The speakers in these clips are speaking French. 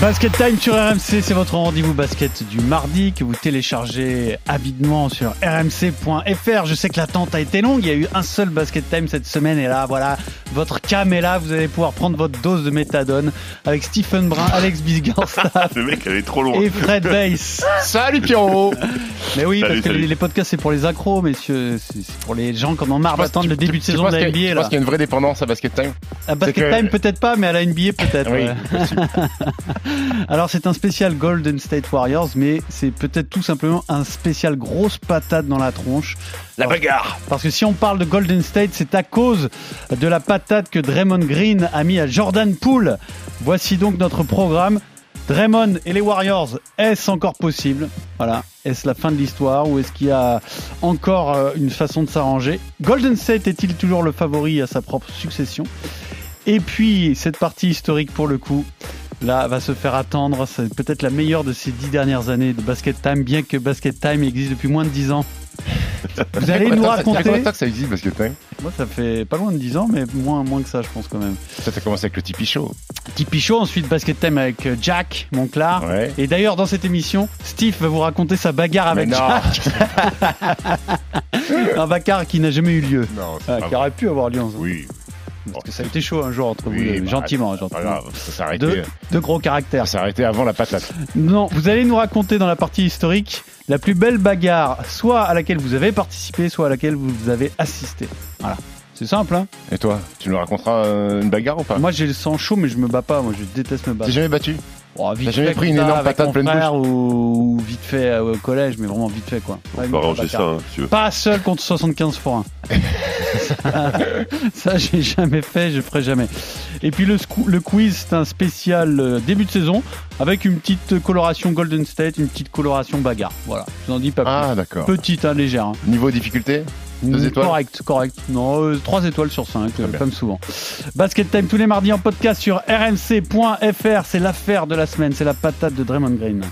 Basket Time sur RMC, c'est votre rendez-vous basket du mardi que vous téléchargez avidement sur rmc.fr. Je sais que l'attente a été longue, il y a eu un seul Basket Time cette semaine et là, voilà, votre cam est là, vous allez pouvoir prendre votre dose de méthadone avec Stephen Brun, Alex Biggerstaff Le mec, elle est trop loin. et Fred Weiss. Salut Pierrot Mais oui, Salut, parce que les, les podcasts c'est pour les accros, messieurs, c'est pour les gens qui en ont marre d'attendre le début de saison de la NBA. Je pense qu'il y a une vraie dépendance à Basket Time? À Basket que- Time peut-être pas, mais à la NBA peut-être. Oui, ouais. Alors c'est un spécial Golden State Warriors, mais c'est peut-être tout simplement un spécial grosse patate dans la tronche. La bagarre. Parce que si on parle de Golden State, c'est à cause de la patate que Draymond Green a mis à Jordan Poole. Voici donc notre programme. Draymond et les Warriors, est-ce encore possible? Voilà, est-ce la fin de l'histoire ou est-ce qu'il y a encore euh, une façon de s'arranger? Golden State est-il toujours le favori à sa propre succession? Et puis, cette partie historique pour le coup, là, va se faire attendre. C'est peut-être la meilleure de ces dix dernières années de Basket Time, bien que Basket Time existe depuis moins de dix ans. Vous allez nous Ça fait raconter que ça existe Basket Time Moi, ça fait pas loin de 10 ans, mais moins, moins que ça, je pense quand même. Ça, ça commence avec le Tipeee Show. Tipeee Show, ensuite Basket Time avec euh, Jack, Monclar. Ouais. Et d'ailleurs, dans cette émission, Steve va vous raconter sa bagarre avec non. Jack. Un bagarre qui n'a jamais eu lieu. Non, c'est Ah, pas qui aurait pu avoir lieu. en- Oui. Parce que ça a été chaud un jour entre vous, deux. bah, gentiment, gentiment. Ça s'est arrêté. Deux, deux gros caractères. Ça s'est arrêté avant la patate. Non, vous allez nous raconter dans la partie historique la plus belle bagarre, soit à laquelle vous avez participé, soit à laquelle vous avez assisté. Voilà. C'est simple, hein Et toi, tu nous raconteras euh, une bagarre ou pas? Moi, j'ai le sang chaud, mais je me bats pas. Moi, je déteste me battre. T'es jamais battu? Oh, T'as jamais pris une énorme patate pleine frère ou, ou vite fait euh, au collège, mais vraiment vite fait quoi. Ouais, On va une arranger ça, hein, si tu veux. Pas seul contre 75 forains. ça, ça, j'ai jamais fait, je ferai jamais. Et puis le, le quiz, c'est un spécial euh, début de saison avec une petite coloration Golden State, une petite coloration bagarre. Voilà, je n'en dis pas Ah, d'accord. plus. Petite, hein, légère. hein. Niveau difficulté? Deux Mm, étoiles Correct, correct. Non, 3 étoiles sur 5, bien. comme souvent. Basket Time tous les mardis en podcast sur rmc.fr. C'est l'affaire de la semaine, c'est la patate de Draymond Green.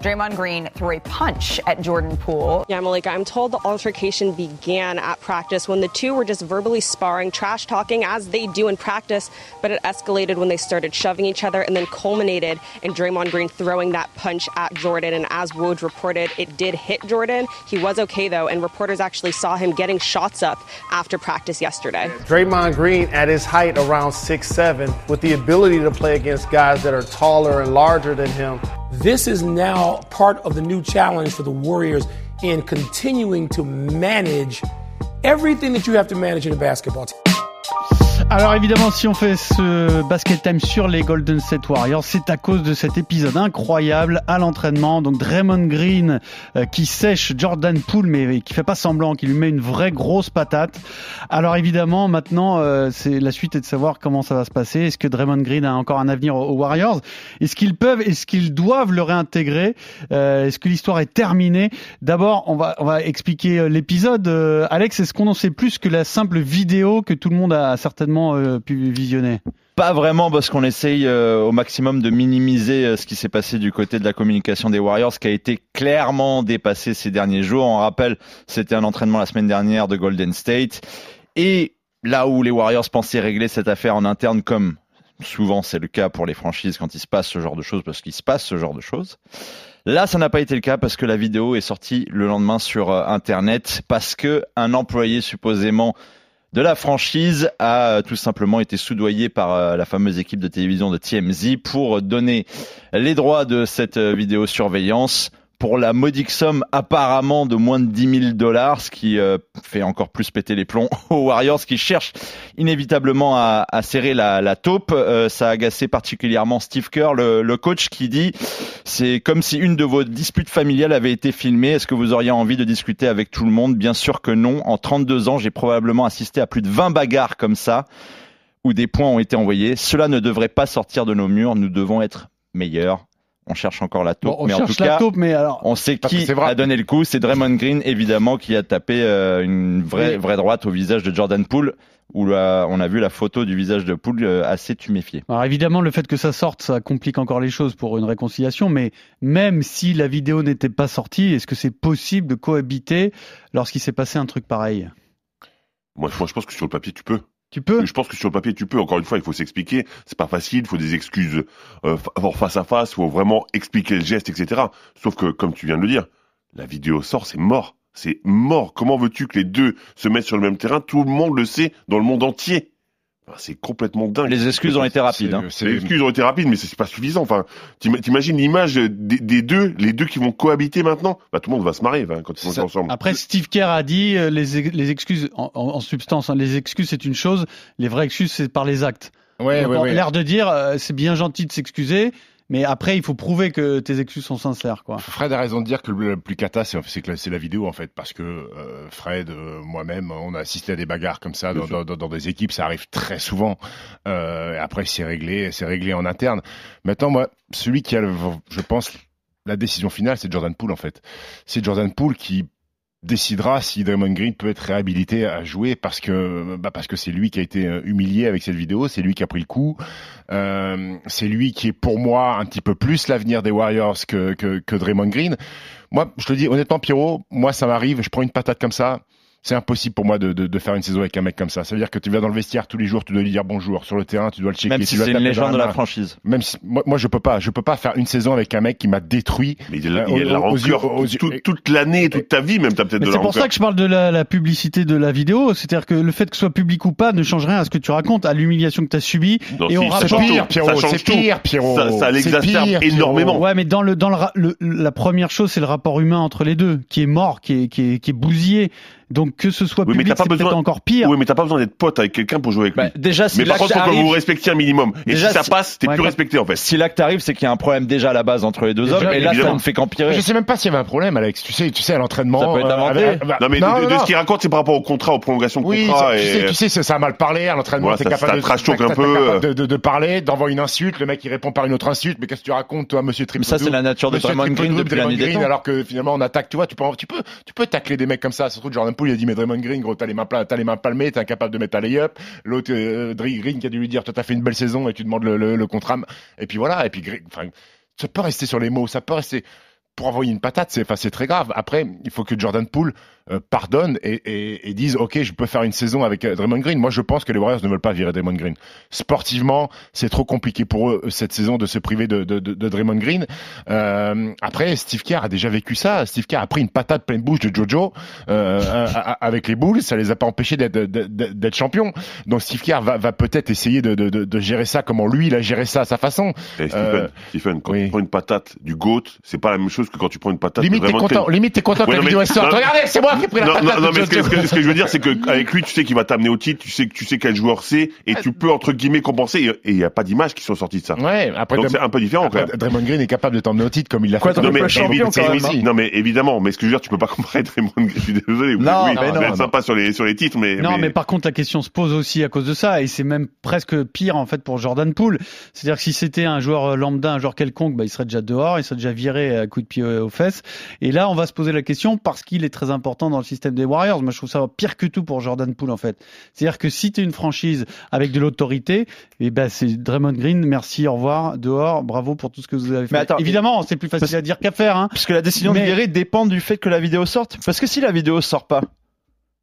Draymond Green threw a punch at Jordan Poole. Yeah, Malika, I'm told the altercation began at practice when the two were just verbally sparring, trash talking as they do in practice, but it escalated when they started shoving each other and then culminated in Draymond Green throwing that punch at Jordan. And as Woj reported, it did hit Jordan. He was okay though, and reporters actually saw him getting shots up after practice yesterday. Draymond Green at his height around 6'7", with the ability to play against guys that are taller and larger than him. This is now part of the new challenge for the Warriors in continuing to manage everything that you have to manage in a basketball team. Alors évidemment, si on fait ce basket time sur les Golden State Warriors, c'est à cause de cet épisode incroyable à l'entraînement. Donc Draymond Green euh, qui sèche Jordan Poole, mais qui fait pas semblant, qui lui met une vraie grosse patate. Alors évidemment, maintenant, euh, c'est la suite est de savoir comment ça va se passer. Est-ce que Draymond Green a encore un avenir aux Warriors? Est-ce qu'ils peuvent, est-ce qu'ils doivent le réintégrer? Euh, Est-ce que l'histoire est terminée? D'abord, on va on va expliquer l'épisode. Alex, est-ce qu'on en sait plus que la simple vidéo que tout le monde a certainement euh, pu visionner Pas vraiment parce qu'on essaye euh, au maximum de minimiser euh, ce qui s'est passé du côté de la communication des Warriors, qui a été clairement dépassé ces derniers jours. On rappelle, c'était un entraînement la semaine dernière de Golden State. Et là où les Warriors pensaient régler cette affaire en interne, comme souvent c'est le cas pour les franchises quand il se passe ce genre de choses, parce qu'il se passe ce genre de choses. Là, ça n'a pas été le cas parce que la vidéo est sortie le lendemain sur Internet parce que un employé supposément de la franchise a euh, tout simplement été soudoyé par euh, la fameuse équipe de télévision de TMZ pour donner les droits de cette euh, vidéosurveillance pour la modique somme apparemment de moins de 10 000 dollars, ce qui euh, fait encore plus péter les plombs aux Warriors qui cherchent inévitablement à, serrer la, la taupe. Euh, ça a agacé particulièrement Steve Kerr, le, le coach, qui dit c'est comme si une de vos disputes familiales avait été filmée. Est-ce que vous auriez envie de discuter avec tout le monde? Bien sûr que non. En 32 ans, j'ai probablement assisté à plus de 20 bagarres comme ça où des points ont été envoyés. Cela ne devrait pas sortir de nos murs. Nous devons être meilleurs. On cherche encore la taupe, Bon, on mais en cherche tout la cas, taupe, mais alors. on sait qui a donné le coup. C'est Draymond Green, évidemment, qui a tapé euh, une vraie, Oui. vraie droite au visage de Jordan Poole, où là, on a vu la photo du visage de Poole euh, assez tuméfié. Alors évidemment, le fait que ça sorte, ça complique encore les choses pour une réconciliation, mais même si la vidéo n'était pas sortie, est-ce que c'est possible de cohabiter lorsqu'il s'est passé un truc pareil? Moi, je pense que sur le papier, tu peux. Tu peux Je pense que sur le papier, tu peux. Encore une fois, il faut s'expliquer. C'est pas facile. Il faut des excuses euh, fa- face à face. Il faut vraiment expliquer le geste, etc. Sauf que, comme tu viens de le dire, la vidéo sort, c'est mort. C'est mort. Comment veux-tu que les deux se mettent sur le même terrain? Tout le monde le sait dans le monde entier. Enfin, c'est complètement dingue. Les excuses ont été rapides. hein. Les excuses ont été rapides, mais c'est pas suffisant. Enfin, t'im- t'imagines l'image des, des deux, les deux qui vont cohabiter maintenant? Bah, tout le monde va se marrer enfin, quand ils vont ensemble. Après, Steve Kerr a dit euh, les, ex- les excuses, en, substance, hein, les excuses c'est une chose, les vraies excuses c'est par les actes. Ouais, ouais, ouais. L'air de dire euh, c'est bien gentil de s'excuser, mais après il faut prouver que tes excuses sont sincères, quoi. Fred a raison de dire que le plus cata, c'est la- vidéo en fait, parce que euh, Fred, euh, moi-même, on a assisté à des bagarres comme ça dans- dans des équipes, ça arrive très souvent. Euh, après, c'est réglé, c'est réglé en interne. Maintenant, moi, celui qui a, le, je pense, la décision finale, c'est Jordan Poole en fait. C'est Jordan Poole qui décidera si Draymond Green peut être réhabilité à jouer parce que bah parce que c'est lui qui a été euh, humilié avec cette vidéo, c'est lui qui a pris le coup, euh, c'est lui qui est pour moi un petit peu plus l'avenir des Warriors que, que que Draymond Green. Moi, je te dis honnêtement, Pierrot, moi ça m'arrive, je prends une patate comme ça. C'est impossible pour moi de, de, de faire une saison avec un mec comme ça. Ça veut dire que tu vas dans le vestiaire tous les jours, tu dois lui dire bonjour. Sur le terrain, tu dois le checker. Même si c'est une légende de la franchise. Même si, moi, moi, je peux pas. Je peux pas faire une saison avec un mec qui m'a détruit. Mais il y a, Euh, il y a de la aux- aux yeux- rancœur aux yeux- toute, toute l'année, toute ta vie, même t'as peut-être c'est pour rancœur. ça que je parle de la, la publicité de la vidéo, c'est-à-dire que le fait que ce soit public ou pas ne change rien à ce que tu racontes, à l'humiliation que tu as subie. Non, et si, change pire, tout. Pierrot, Ça change c'est tout. pire, Pierrot. Ça, ça l'exacerbe énormément. Ouais, mais dans le dans le- la première chose, c'est le rapport humain entre les deux, qui est mort, qui est qui est, qui est bousillé. Donc que ce soit Oui, public, c'est besoin- encore pire. Oui, mais t'as pas besoin d'être pote avec quelqu'un pour jouer avec lui. Bah, déjà, si mais par l'acte contre, faut que arrive, vous vous respectiez un minimum. Et Déjà, si ça passe, t'es Ouais, plus respecté en fait. si l'acte arrive, c'est qu'il y a un problème déjà à la base entre les deux Déjà, hommes, et là, ça ne fait qu'empirer. Je sais même pas s'il y avait un problème, Alex. Tu sais, tu sais, à l'entraînement. Ça peut être euh, inventé. avec- bah, Non, mais non, de, de- de non. ce qu'il raconte, c'est par rapport au contrat, aux prolongations de Oui, contrat. ça- tu, et... sais, tu sais, ça, ça a mal parlé à l'entraînement. Voilà, t'es capable ça de, trash talk t'es un peu, capable de, de, de parler, d'envoyer une insulte. Le mec il répond par une autre insulte. Mais qu'est-ce que tu racontes, toi, Monsieur Triple ça, c'est la nature de Green depuis la Draymond nuit des Green, temps. alors que finalement on attaque. Tu vois, tu peux, tu peux, tu peux tacler des mecs comme ça. Surtout Il a dit mais Draymond Green, gros, t'as les mains, palmées, t'es incapable de mettre ta lay-up. L'autre, euh, Green qui a dû lui dire, toi t'as fait une belle saison et tu demandes le, le, contrat. Et puis voilà. Et puis, ça peut rester sur les mots, ça peut rester. Pour envoyer une patate, c'est, enfin, très grave. Après, il faut que Jordan Poole euh, pardonne et, et, et dise, ok, je peux faire une saison avec euh, Draymond Green. Moi, je pense que les Warriors ne veulent pas virer Draymond Green. Sportivement, c'est trop compliqué pour eux euh, cette saison de se priver de, de, de, de Draymond Green. Euh, après, Steve Kerr a déjà vécu ça. Steve Kerr a pris une patate pleine bouche de Jojo avec les Bulls. Ça les a pas empêchés d'être, champions. Donc Steve Kerr va, va peut-être essayer de, gérer ça comment lui il a géré ça à sa façon. Stephen, Stephen, quand oui. tu prends une patate du GOAT, c'est pas la même chose que quand tu prends une patate Limite t'es content. Limite t'es content que Ouais, la non, vidéo mais- non. Regardez, c'est moi qui ai pris la Non, patate. non, non, mais ce que, ce que- ce que je veux dire, c'est que avec lui, tu sais qu'il va t'amener au titre, tu sais que tu sais quel joueur c'est, et tu peux entre guillemets compenser. Et il y a pas d'images qui sont sorties de ça. Ouais, après, Donc c'est un peu différent quand après, même. Draymond Green est capable de t'emmener au titre comme il l'a fait. Non mais, évi- quand non mais évidemment, mais ce que je veux dire, tu peux pas comparer Draymond Green. Je suis désolé. Non, oui, non, sympa sur les sur les titres, mais Non, mais... par contre, la question se pose aussi à cause de ça, et c'est même presque pire en fait pour Jordan Poole. C'est-à-dire que si c'était un joueur lambda, un joueur quelconque, bah, il serait déjà dehors, il serait déjà viré à coup de pied euh, aux fesses. Et là, on va se poser la question parce qu'il est très important dans le système des Warriors. Moi, je trouve ça pire que tout pour Jordan Poole en fait. C'est-à-dire que si tu es une franchise avec de l'autorité, et ben c'est Draymond Green, merci, au revoir, dehors, bravo pour tout ce que vous avez fait. Mais attends, Évidemment, c'est plus facile parce- à dire qu'à faire. Hein. Puisque la décision Mais- de virer dépend du fait que la vidéo sorte. Parce que si la vidéo sort pas,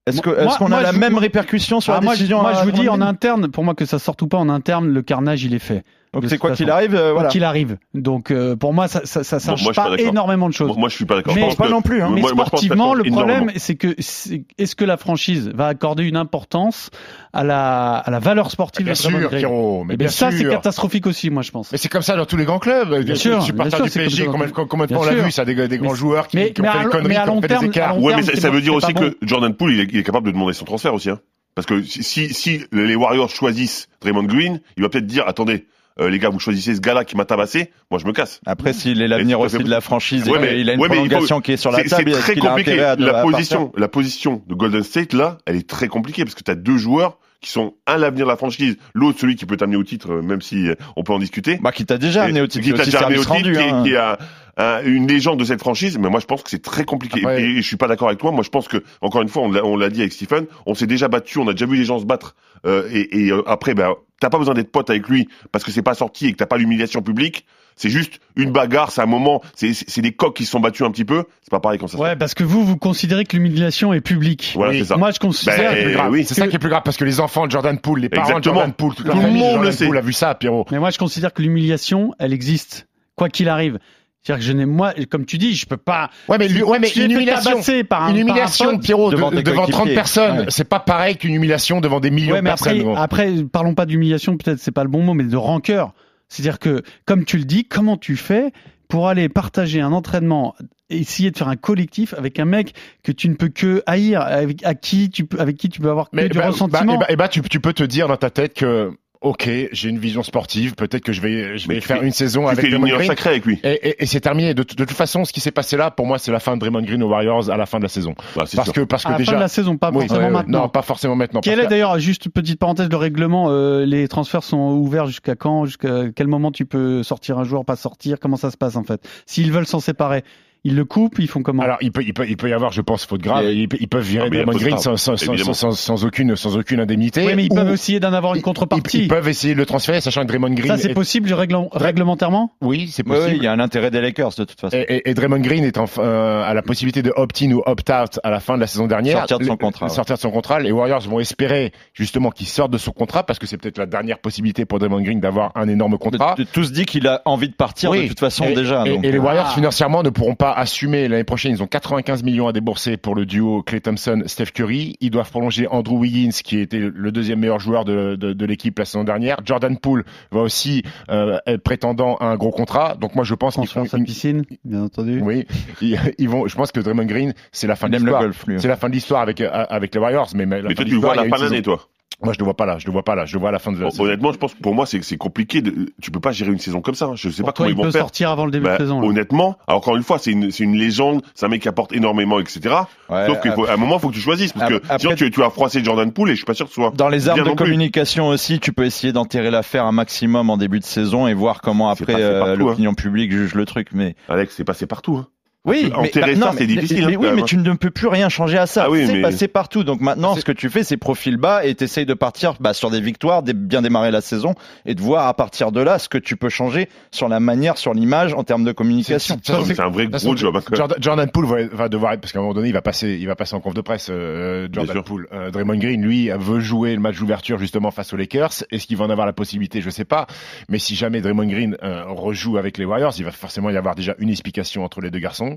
est-ce que- qu'on a la je- même répercussion sur Ah, la moi, décision moi, à je vous dis en interne, pour moi que ça sorte ou pas en interne, le carnage il est fait. Donc c'est quoi qu'il arrive, euh, Quoi voilà. qu'il arrive. Donc euh, pour moi, ça, ça, ça Bon, change moi, pas, énormément de choses. moi, moi, je suis pas d'accord. Mais- Je pense pas que- non plus, hein. Mais moi- sportivement, le problème, c'est que c'est- est-ce que la franchise va accorder une importance à la, à la valeur sportive Bien de Draymond sûr, Green Pierrot. Mais Eh bien, bien ça, c'est sûr. catastrophique aussi, moi, je pense. Mais c'est comme ça dans tous les grands clubs. Bien Je sûr, suis bien supporter sûr, du c'est comme PSG. Combien, de on l'a sûr. vu ça des, des grands joueurs qui, ont fait des conneries, mais à qui ont long fait terme- des écarts. Ouais, mais ça, veut dire aussi que Jordan Poole, il est, capable de demander son transfert aussi. Hein. Parce que si, si, si les Warriors choisissent Draymond Green, il va peut-être dire, attendez, euh, les gars, vous choisissez ce gars-là qui m'a tabassé, moi je me casse. Après, s'il est l'avenir aussi c'est- de la franchise Ouais, et mais- qu'il a une ouais, mais il faut- prolongation qui est sur la C'est c'est table, est-ce très compliqué. la position, la position de Golden State là, elle est très compliquée parce que tu as deux joueurs qui sont un l'avenir de la franchise, l'autre celui qui peut t'amener au titre, euh, même si euh, on peut en discuter. Bah, qui t'a déjà amené au titre. Qui t'a déjà amené au service titre, rendu, qui, hein. qui un- une légende de cette franchise. Mais moi, je pense que c'est très compliqué. Après- Et, je suis pas d'accord avec toi. Moi, je pense que encore une fois, on l'a- dit avec Stephen, on s'est déjà battu, on a déjà vu les gens se battre. Euh, et et, euh, après, ben, t'as pas besoin d'être pote avec lui parce que c'est pas sorti et que t'as pas l'humiliation publique. C'est juste une bagarre, c'est un moment, c'est c'est- c'est des coqs qui se sont battus un petit peu. C'est pas pareil quand ça se Ouais, parce que vous, vous considérez que l'humiliation est publique. Voilà, Oui. c'est ça. Moi, je considère Ben, C'est plus grave. oui. c'est ça qui est plus grave parce que les enfants de Jordan Poole, les parents Exactement. de Jordan Poole, toute la Tout le famille monde Jordan le sait. Poole a vu ça, Pierrot. Mais moi, je considère que l'humiliation, elle existe, quoi qu'il arrive. C'est-à-dire que je n'ai, moi, comme tu dis, je peux pas. Ouais, mais, lui- ouais, mais une humiliation, par un- une par un humiliation, pote Pierrot, devant de- tes devant 30 coéquipiers. personnes, Ouais. c'est pas pareil qu'une humiliation devant des millions Ouais, de personnes. après, gros. après, parlons pas d'humiliation, peut-être c'est pas le bon mot, mais de rancœur. C'est-à-dire que, comme tu le dis, comment tu fais pour aller partager un entraînement, essayer de faire un collectif avec un mec que tu ne peux que haïr, avec, à qui tu peux, avec qui tu peux avoir que Mais du bah, ressentiment? bah, eh bah, eh bah, tu, tu peux te dire dans ta tête que, ok, j'ai une vision sportive, peut-être que je vais, je faire fais- une saison avec Draymond union Green. sacrée avec lui. Et, et- et c'est terminé. De, de toute façon, ce qui s'est passé là, pour moi, c'est la fin de Draymond Green aux Warriors à la fin de la saison. Bah, c'est Parce sûr. que, parce que à la déjà. fin de la saison, pas Oui, forcément ouais, maintenant. Non, pas forcément maintenant. Quel est d'ailleurs, juste petite parenthèse, le règlement euh, Les transferts sont ouverts jusqu'à quand Jusqu'à quel moment tu peux sortir un joueur, pas sortir Comment ça se passe en fait? S'ils veulent s'en séparer, ils le coupent, ils font comment Alors, il peut, il peut, il peut y avoir, je pense, faute grave. Et- Ils, ils peuvent virer Ah, Draymond Green sans, sans, sans, évidemment. sans, sans aucune, sans aucune indemnité. Oui, mais ils Ou- peuvent essayer d'en avoir une contrepartie. ils peuvent essayer de le transférer, sachant que Draymond Green. ça, c'est est- possible réglementairement Oui, c'est possible. il y a un intérêt des Lakers de toute façon. Et, et, et Draymond Green est en, euh, à la possibilité de opt-in ou opt-out à la fin de la saison dernière. Sortir de son contrat, ouais. Sortir de son contrat. Les Warriors vont espérer justement qu'il sorte de son contrat parce que c'est peut-être la dernière possibilité pour Draymond Green d'avoir un énorme contrat. De- Tous dit qu'il a envie de partir Oui. de toute façon et, déjà. Et, donc, et les euh, Warriors Ah. financièrement ne pourront pas assumer l'année prochaine. Ils ont 95 millions à débourser pour le duo Clay Thompson, Steph Curry. Ils doivent prolonger Andrew Wiggins, qui était le deuxième meilleur joueur de, de, de l'équipe la saison dernière. Jordan Poole va aussi euh, être prétendant à un gros contrat. Donc moi je pense qu'ils font sa une- piscine, bien entendu. oui, ils, ils vont. Je pense que Draymond Green, c'est la fin de l'histoire. golf lui. C'est la fin de l'histoire avec euh, avec les Warriors, mais, toi, de tu le vois à la fin une de l'année, saison. toi. Moi, je le vois pas là. Je le vois pas là. Je le vois à la fin de la saison. Honnêtement, je pense que pour moi, c'est c'est compliqué. De... Tu peux pas gérer une saison comme ça. hein. Je sais Pour pas toi, comment il ils vont peut faire. sortir avant le début Bah, de saison. là. honnêtement, alors, encore une fois, c'est une, c'est une légende, c'est un mec qui apporte énormément, etc. Ouais, Sauf qu'à un moment, il faut que tu choisisses, parce que Après- sinon tu, tu vas froisser Jordan Poole et je suis pas sûr que ce soit. Dans les armes de plus. communication aussi, tu peux essayer d'enterrer l'affaire un maximum en début de saison et voir comment après euh, hein. l'opinion publique juge le truc. Mais Alex, c'est passé partout. Hein. Oui, mais, enterrer bah, ça, non, c'est mais- difficile, Mais, hein, oui, mais tu ne peux plus rien changer à ça. Ah oui, c'est mais- passé partout. Donc maintenant, C'est- ce que tu fais, c'est profil bas et t'essayes de partir bah, sur des victoires, des, bien démarrer la saison et de voir à partir de là ce que tu peux changer sur la manière, sur l'image, en termes de communication. C'est- c'est- C'est un vrai gros job. hein. Jordan, Jordan Poole va, va devoir être parce qu'à un moment donné il va passer il va passer en conf de presse euh, Bien Jordan. Poole Euh, Draymond Green lui veut jouer le match d'ouverture justement face aux Lakers est-ce qu'il va en avoir la possibilité? Je sais pas mais si jamais Draymond Green euh, rejoue avec les Warriors il va forcément y avoir déjà une explication entre les deux garçons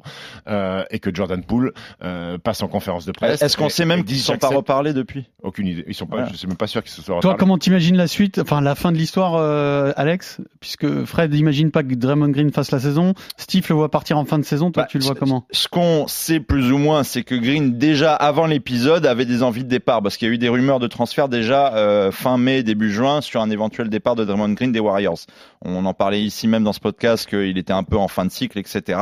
euh, et que Jordan Poole euh, passe en conférence de presse Est-ce qu'on sait même qu'ils sont pas reparlés depuis? Aucune idée ils sont pas Voilà. je suis même pas sûr qu'ils se soient Toi, reparlés. comment t'imagines la suite, enfin la fin de l'histoire, euh, Alex? Puisque Fred imagine pas que Draymond Green fasse la saison, Steve le voit partir en fin de saison, toi Bah, tu le vois comment? Ce qu'on sait plus ou moins, c'est que Green, déjà avant l'épisode, avait des envies de départ, parce qu'il y a eu des rumeurs de transfert déjà euh, fin mai, début juin, sur un éventuel départ de Draymond Green des Warriors. On en parlait ici même dans ce podcast qu'il était un peu en fin de cycle, etc.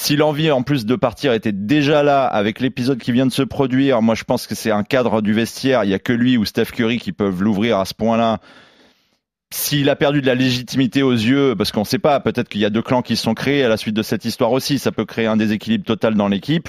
Si l'envie en plus de partir était déjà là avec l'épisode qui vient de se produire, moi je pense que c'est un cadre du vestiaire. Il y a que lui ou Steph Curry qui peuvent l'ouvrir à ce point-là. S'il a perdu de la légitimité aux yeux, parce qu'on ne sait pas, peut-être qu'il y a deux clans qui se sont créés à la suite de cette histoire aussi, ça peut créer un déséquilibre total dans l'équipe.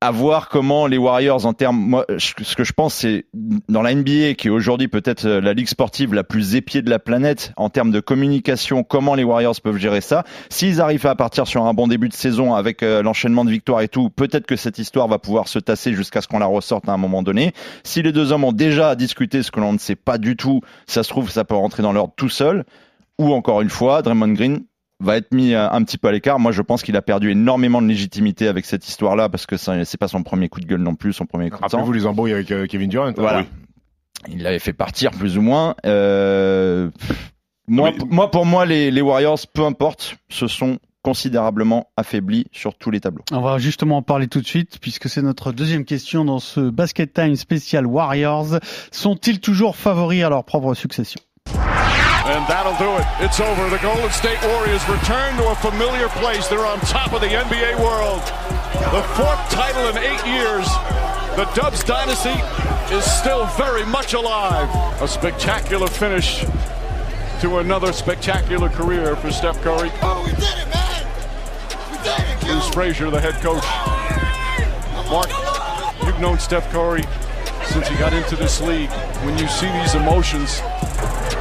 À voir comment les Warriors, en termes, moi, ce que je pense, c'est dans la NBA, qui est aujourd'hui peut-être euh, la ligue sportive la plus épiée de la planète, en termes de communication, comment les Warriors peuvent gérer ça. S'ils arrivent à partir sur un bon début de saison avec euh, l'enchaînement de victoires et tout, peut-être que cette histoire va pouvoir se tasser jusqu'à ce qu'on la ressorte à un moment donné. Si les deux hommes ont déjà discuté ce que l'on ne sait pas du tout, ça se trouve, ça peut rentrer dans l'ordre tout seul. Ou encore une fois, Draymond Green va être mis euh, un petit peu à l'écart. Moi, je pense qu'il a perdu énormément de légitimité avec cette histoire-là parce que c'est pas son premier coup de gueule non plus, son premier coup de rappelez-vous les embrouilles avec euh, Kevin Durant Voilà. Il l'avait fait partir plus ou moins. Euh, moi, Mais- p- moi, pour moi, les, les Warriors, peu importe, se sont considérablement affaiblis sur tous les tableaux. On va justement en parler tout de suite, puisque c'est notre deuxième question dans ce Basket Time spécial Warriors. Sont-ils toujours favoris à leur propre succession? And that'll do it. It's over. The Golden State Warriors return to a familiar place. They're on top of the NBA world. The fourth title in eight years. The Dubs dynasty is still very much alive. A spectacular finish to another spectacular career for Steph Curry. Oh, we did it, man! We did it, Bruce Frazier, the head coach. Mark, you've known Steph Curry since he got into this league. When you see these emotions,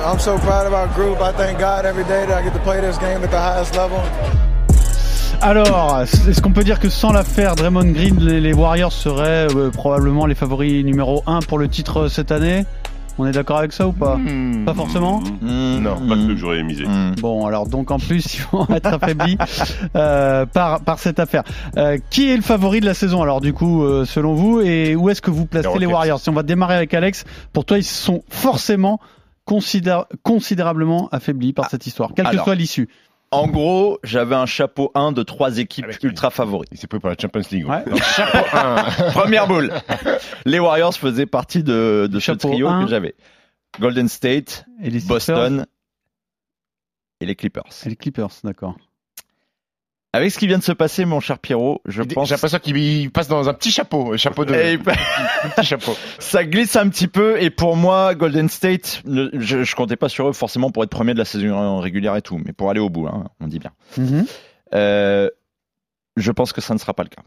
I'm so proud of our group. I thank God every day that I get to play this game at the highest level. Alors, est-ce qu'on peut dire que sans l'affaire Draymond Green, les, Warriors seraient euh, probablement les favoris numéro 1 pour le titre euh, cette année? On est d'accord avec ça ou pas? Hmm. Pas forcément? Non, pas que j'aurais misé. Bon, alors donc en plus, ils vont être affaiblis euh, par, par cette affaire. Euh, qui est le favori de la saison alors du coup, euh, selon vous? Et où est-ce que vous placez Les. Warriors? Si on va démarrer avec Alex, pour toi, ils sont forcément considéra- considérablement affaiblis par cette histoire, quelle que soit l'issue. En gros, j'avais un chapeau 1 de trois équipes Avec- ultra favoris. Il s'est pris pour la Champions League. Ouais. Donc, chapeau 1. Première boule. Les Warriors faisaient partie de, de ce trio que j'avais. Golden State, Et Boston et les Clippers. et les Clippers, d'accord. Avec ce qui vient de se passer, mon cher Pierrot, je J'ai pense l'impression qu'il passe dans un petit chapeau, un chapeau de, Et- un petit chapeau. ça glisse un petit peu. Et pour moi, Golden State, ne- je, je comptais pas sur eux forcément pour être premier de la saison régulière et tout, mais pour aller au bout, hein, on dit bien. Mhm. Euh, je pense que ça ne sera pas le cas.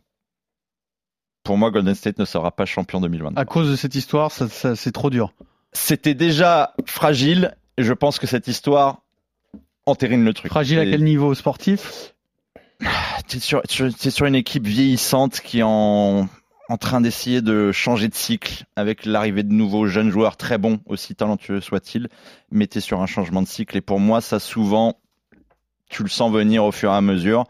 Pour moi, Golden State ne sera pas champion 2023. À cause de cette histoire, ça, ça- c'est trop dur. C'était déjà fragile. Et je pense que cette histoire entérine le truc. Fragile à quel niveau sportif? Sur, tu- t'es sur une équipe vieillissante qui est en, en train d'essayer de changer de cycle avec l'arrivée de nouveaux jeunes joueurs très bons, aussi talentueux soient-ils, mais t'es sur un changement de cycle. Et pour moi, ça souvent, tu le sens venir au fur et à mesure.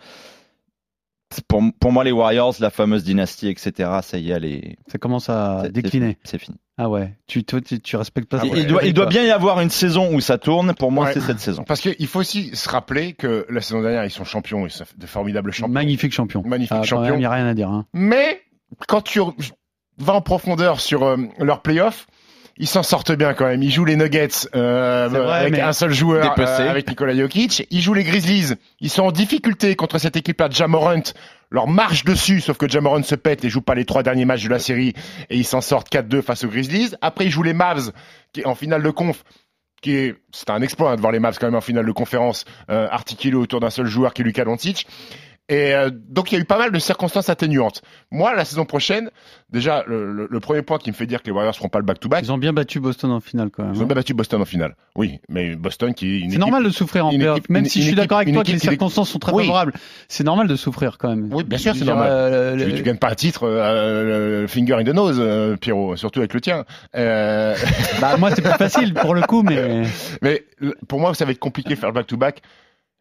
Pour, pour moi, les Warriors, la fameuse dynastie, etc., ça y est, elle est. Ça commence à décliner. C'est fini. Ah ouais, tu, toi, tu, tu respectes pas Ah ouais. il, doit, il doit bien y avoir une saison où ça tourne. Pour moi, Ouais. c'est cette saison. Parce qu'il faut aussi se rappeler que la saison dernière, ils sont champions, ils sont de formidables champions. Magnifique champion. Magnifique Ah, champion. Il n'y a rien à dire. Hein. Mais quand tu vas en profondeur sur euh, leurs playoffs, ils s'en sortent bien quand même. Ils jouent les Nuggets euh, vrai, avec un seul joueur, euh, avec Nikola Jokic. Ils jouent les Grizzlies. Ils sont en difficulté contre cette équipe-là de Jamorant. Leur marche dessus, sauf que Jamorant se pète et joue pas les trois derniers matchs de la série et ils s'en sortent 4-2 face aux Grizzlies. Après, ils jouent les Mavs qui en finale de conf. Qui est, c'est un exploit hein, de voir les Mavs quand même en finale de conférence euh, articulés autour d'un seul joueur qui est Luka Doncic. Et euh, donc il y a eu pas mal de circonstances atténuantes. Moi, la saison prochaine, déjà le, le- le premier point qui me fait dire que les Warriors feront pas le back-to-back, Ils ont bien battu Boston en finale quand même. ils ont hein. bien battu Boston en finale. Oui, mais Boston qui est une C'est équipe- normal de souffrir en playoff, même si je suis d'accord avec toi que les circonstances sont très Oui. favorables. C'est normal de souffrir quand même. Oui, bien sûr, c'est normal. euh, Tu, tu gagnes pas un titre, euh, euh, finger in the nose, euh, Pierrot, surtout avec le tien. Euh, Bah, moi, c'est plus facile pour le coup, mais mais pour moi, ça va être compliqué de faire le back-to-back.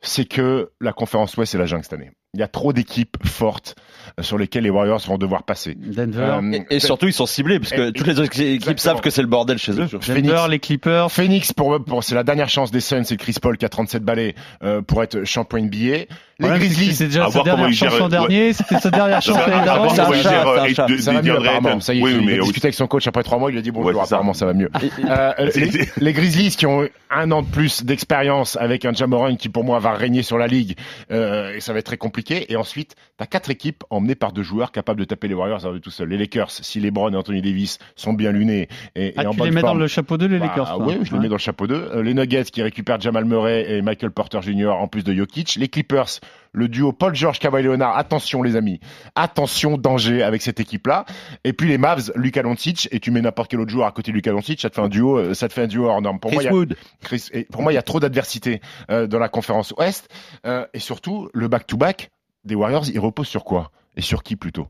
C'est que la conférence Ouest, c'est la jungle cette année. Il y a trop d'équipes fortes euh, sur lesquelles les Warriors vont devoir passer. Denver, Euh, Et, et surtout, ils sont ciblés parce que Et- toutes les autres équipes Exactement. savent que c'est le bordel chez eux. Denver, Phoenix, les Clippers. Phoenix pour, pour c'est la dernière chance des Suns, c'est Chris Paul qui a 37 balais euh, pour être champion NBA. Les Grizzlies, C'était déjà sa dernière l'an dernier, c'était sa dernière voir d'avant. c'est un chat, c'est ça va de- mieux de- apparemment. Ça y est, Oui, il mais discuté avec son coach après trois mois, il lui a dit bonjour, c'est apparemment ça va mieux. Euh, C'est- les, c'est- Grizzlies qui ont un an de plus d'expérience avec un Jamoran qui pour moi va régner sur la ligue euh, et ça va être très compliqué. Et ensuite, t'as quatre équipes emmenées par deux joueurs capables de taper les Warriors à eux tout seuls. Les Lakers, si LeBron et Anthony Davis sont bien lunés et, et Ah, en tu les mets dans le chapeau 2, les bah, Lakers. oui, je les mets dans le chapeau 2. les Nuggets qui récupèrent Jamal Murray et Michael Porter Jr. en plus de Jokic. Les Clippers, le duo Paul George Kawhi Leonard. Attention les amis, attention danger avec cette équipe-là. Et puis les Mavs, Luka Doncic et tu mets n'importe quel autre joueur à côté de Luka Doncic, ça te fait un duo, euh, ça te fait un duo hors norme. Pour moi, il y a- Wood. Chris, et pour moi, il y a trop d'adversité euh, dans la conférence Ouest. Euh, et surtout, le back-to-back des Warriors, il repose sur quoi? Et sur qui plutôt?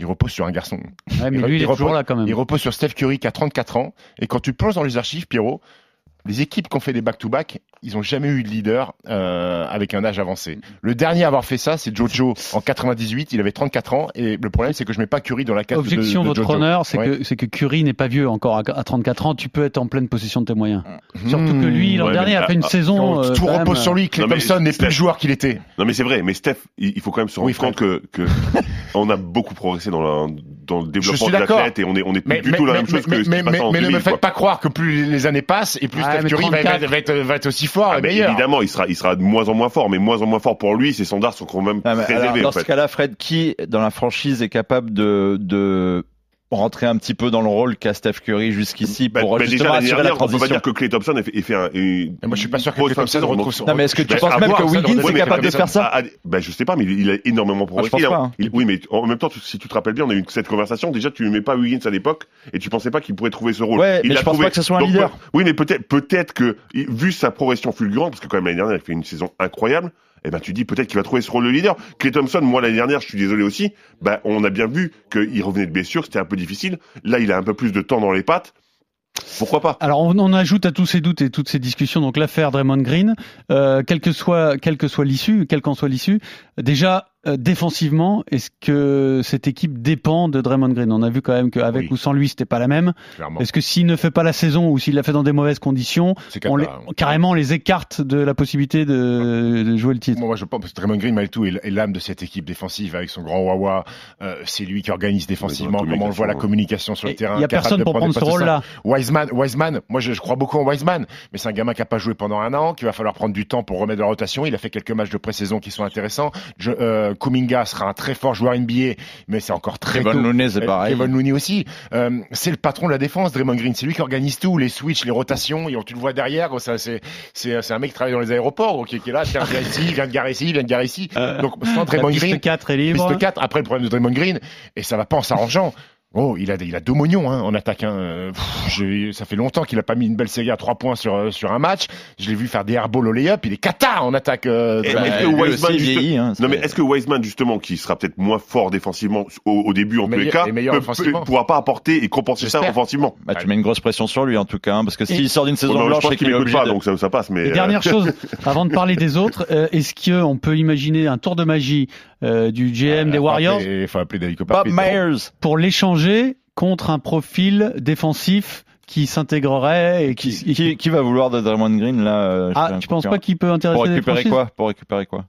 Il repose sur un garçon. Ouais, mais il lui, il est repose- toujours là quand même. Il repose sur Steph Curry qui a 34 ans. Et quand tu plonges dans les archives, Pierrot, les équipes qui ont fait des back-to-back, ils ont jamais eu de leader euh, avec un âge avancé. Le dernier à avoir fait ça, c'est Jojo en 98. Il avait 34 ans. Et le problème, c'est que je mets pas Curry dans la case de- Objection, de, votre Jojo. honneur, c'est Ouais. que, c'est que Curry n'est pas vieux encore à, à 34 ans. Tu peux être en pleine possession de tes moyens. Surtout que lui, l'an Ouais, dernier, mais- a fait une ah, saison. euh, tout repose même, sur lui. Clay Thompson n'est plus Steph- le joueur qu'il était. Non mais c'est vrai, mais Steph, il faut quand même se rendre Oui, compte que, que on a beaucoup progressé dans, la, dans le développement de l'athlète et on est, on est plus Mais, du mais, tout la mais, même chose mais, que ce mais, qui se passait mais- en mais ne me 2000, faites pas croire que plus les années passent et plus Steph Curry va, 34. va- va être, va être aussi fort Ah, meilleur. évidemment, il sera, il sera de moins en moins fort, mais moins en moins fort pour lui. Ses standards sont quand même Ah, très alors, élevés dans en ce cas-là, Fred, qui dans la franchise est capable de, de rentrer un petit peu dans le rôle qu'a Steph Curry jusqu'ici Bah, pour bah, justement déjà, l'année assurer la dernière, on peut pas transition. dire que Clay Thompson ait fait, ait fait un, une, Mais moi, je suis pas sûr que de Thompson retrouve donc- Non, mais est-ce que tu Ben, penses même voir, que Wiggins est capable de faire ça Ah, ah, ben, je sais pas, mais il, il a énormément progressé. pas, hein. il- oui, mais en même temps, tu- si tu te rappelles bien, on a eu cette conversation. Déjà, tu ne mets pas Wiggins à l'époque et tu pensais pas qu'il pourrait trouver ce rôle. Ouais, il mais je pense trouvé. pas que ce soit un Donc, leader. Oui, mais peut-être, peut-être que, vu sa progression fulgurante, parce que quand même l'année dernière, il fait une saison incroyable. Eh ben, tu dis peut-être qu'il va trouver ce rôle de leader. Clay Thompson, moi l'année dernière, je suis désolé aussi. Ben, on a bien vu qu'il revenait de blessure, c'était un peu difficile. Là, il a un peu plus de temps dans les pattes. Pourquoi pas? Alors on, on ajoute à tous ces doutes et toutes ces discussions donc l'affaire Draymond Green, euh, quelle que soit quelle que soit l'issue, quelle qu'en soit l'issue, déjà défensivement, est-ce que cette équipe dépend de Draymond Green? On a vu quand même qu'avec Oui. ou sans lui, c'était pas la même. Est-ce que s'il ne fait pas la saison ou s'il la fait dans des mauvaises conditions, C'est on les, hein. carrément on les écarte de la possibilité de, de jouer le titre? Moi, je pense que Draymond Green, malgré tout, est l'âme de cette équipe défensive avec son grand wawa. Euh, c'est lui qui organise défensivement, comment on le voit la communication, sur le Et terrain. Il y a personne pour prendre ce rôle-là. Wiseman, Wiseman, moi je, je crois beaucoup en Wiseman, mais c'est un gamin qui a pas joué pendant un an, qu'il va falloir prendre du temps pour remettre de la rotation. Il a fait quelques matchs de pré-saison qui sont intéressants. Je, euh, Kuminga sera un très fort joueur NBA, mais c'est encore très Kevin tôt. Looney, c'est Euh, pareil. Kevin Looney aussi. Euh, c'est le patron de la défense, Draymond Green. C'est lui qui organise tout, les switches, les rotations. Et on, tu le vois derrière, c'est, c'est, c'est un mec qui travaille dans les aéroports, qui, qui est là, tiens, viens ici, viens de garer ici, viens de garer ici. Donc, sans La Draymond piste Green, 4 est libre. Piste 4, après le problème de Draymond Green, et ça va pas en s'arrangeant. Oh, il a, il a deux moignons hein, en attaque. Hein. Pff, ça fait longtemps qu'il a pas mis une belle série à trois points sur, euh, sur un match. Je l'ai vu faire des airballs au lay-up. Il est cata en attaque. Euh, est-ce que Wiseman, juste- hein, non mais est-ce que Wiseman justement, qui sera peut-être moins fort défensivement au, au début en tous les cas, peut- pourra pas apporter et compenser ça offensivement? Bah, tu mets une grosse pression sur lui en tout cas, hein, parce que s'il sort d'une saison mais je blanche pense et qu'il obligé pas, de... donc ça, ça passe. Mais Et euh, dernière chose, avant de parler des autres, euh, est-ce qu'on peut imaginer un tour de magie euh, du GM des Warriors? Myers pour l'échanger contre un profil défensif qui s'intégrerait et qui, qui, qui, qui va vouloir de Draymond Green là euh, ah tu penses pas qu'il peut intéresser Pour récupérer quoi? Pour récupérer quoi?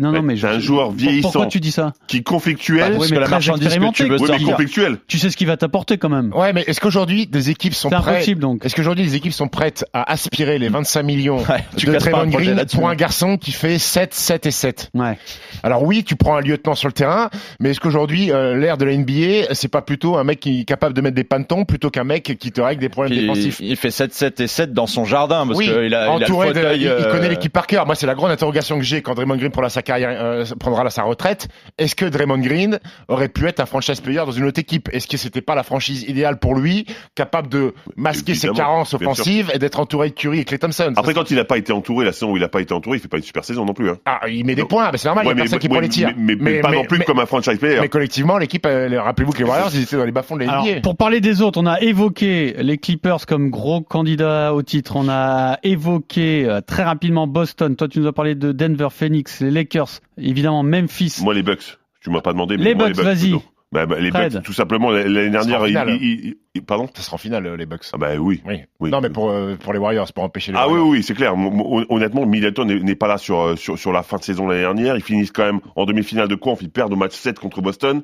Non non Ouais, mais c'est je- un joueur pour- vieillissant. pourquoi tu dis ça? qui est Bah, conflictuel. parce oui, que mais la marchandise que tu veux Oui, mais sortir. conflictuel. tu sais ce qu'il va t'apporter quand même Ouais, mais est-ce qu'aujourd'hui des équipes sont c'est prêtes impossible donc Est-ce qu'aujourd'hui les équipes sont prêtes à aspirer les 25 millions Ouais, tu de projet Green pour un garçon qui fait 7, 7 et 7 ouais Alors oui, tu prends un lieutenant sur le terrain, mais est-ce qu'aujourd'hui euh, l'ère de la NBA, c'est pas plutôt un mec qui est capable de mettre des pantons plutôt qu'un mec qui te règle des problèmes Puis, défensifs? il fait 7, 7 et 7 dans son jardin parce oui, qu'il a, il a le entouré de, fauteuil, il, il euh, connaît l'équipe par cœur. Moi, c'est la grande interrogation que j'ai quand Draymond Green prendra sa carrière, euh, prendra sa retraite. Est-ce que Draymond Green aurait pu être un franchise player dans une autre équipe? Est-ce que c'était pas la franchise idéale pour lui, capable de masquer ses carences offensives et d'être entouré de Curry et Clay Thompson? Après, quand il n'a pas été entouré, la saison où il n'a pas été entouré, il fait pas une super saison non plus. Hein. ah, il met des points, mais c'est normal, il y a mais, personne qui ouais, prend les tirs. mais, mais- mais pas non plus mais- comme un franchise player. mais collectivement, l'équipe, euh, rappelez-vous que les Warriors, ils étaient dans les bas-fonds de la pour parler des autres, on a évoqué les Clippers comme gros candidats au titre. On a évoqué euh, très rapidement Boston. Toi, tu nous as parlé de Denver, Phoenix, les Lakers, évidemment Memphis. Moi, les Bucks. Tu m'as pas demandé. mais Les moi, Bucks, vas-y. Bah, bah, les Fred. Bucks, tout simplement, l'année sera dernière, pardon? Ça sera en finale, les Bucks. Ah bah oui. Oui. Oui. Non, mais pour, euh, pour les Warriors, pour empêcher les Ah oui, Warriors. oui, c'est clair. Honnêtement, Middleton n'est n'est pas là sur, euh, sur, sur la fin de saison l'année dernière. Ils finissent quand même en demi-finale de conf. Ils perdent au match 7 contre Boston.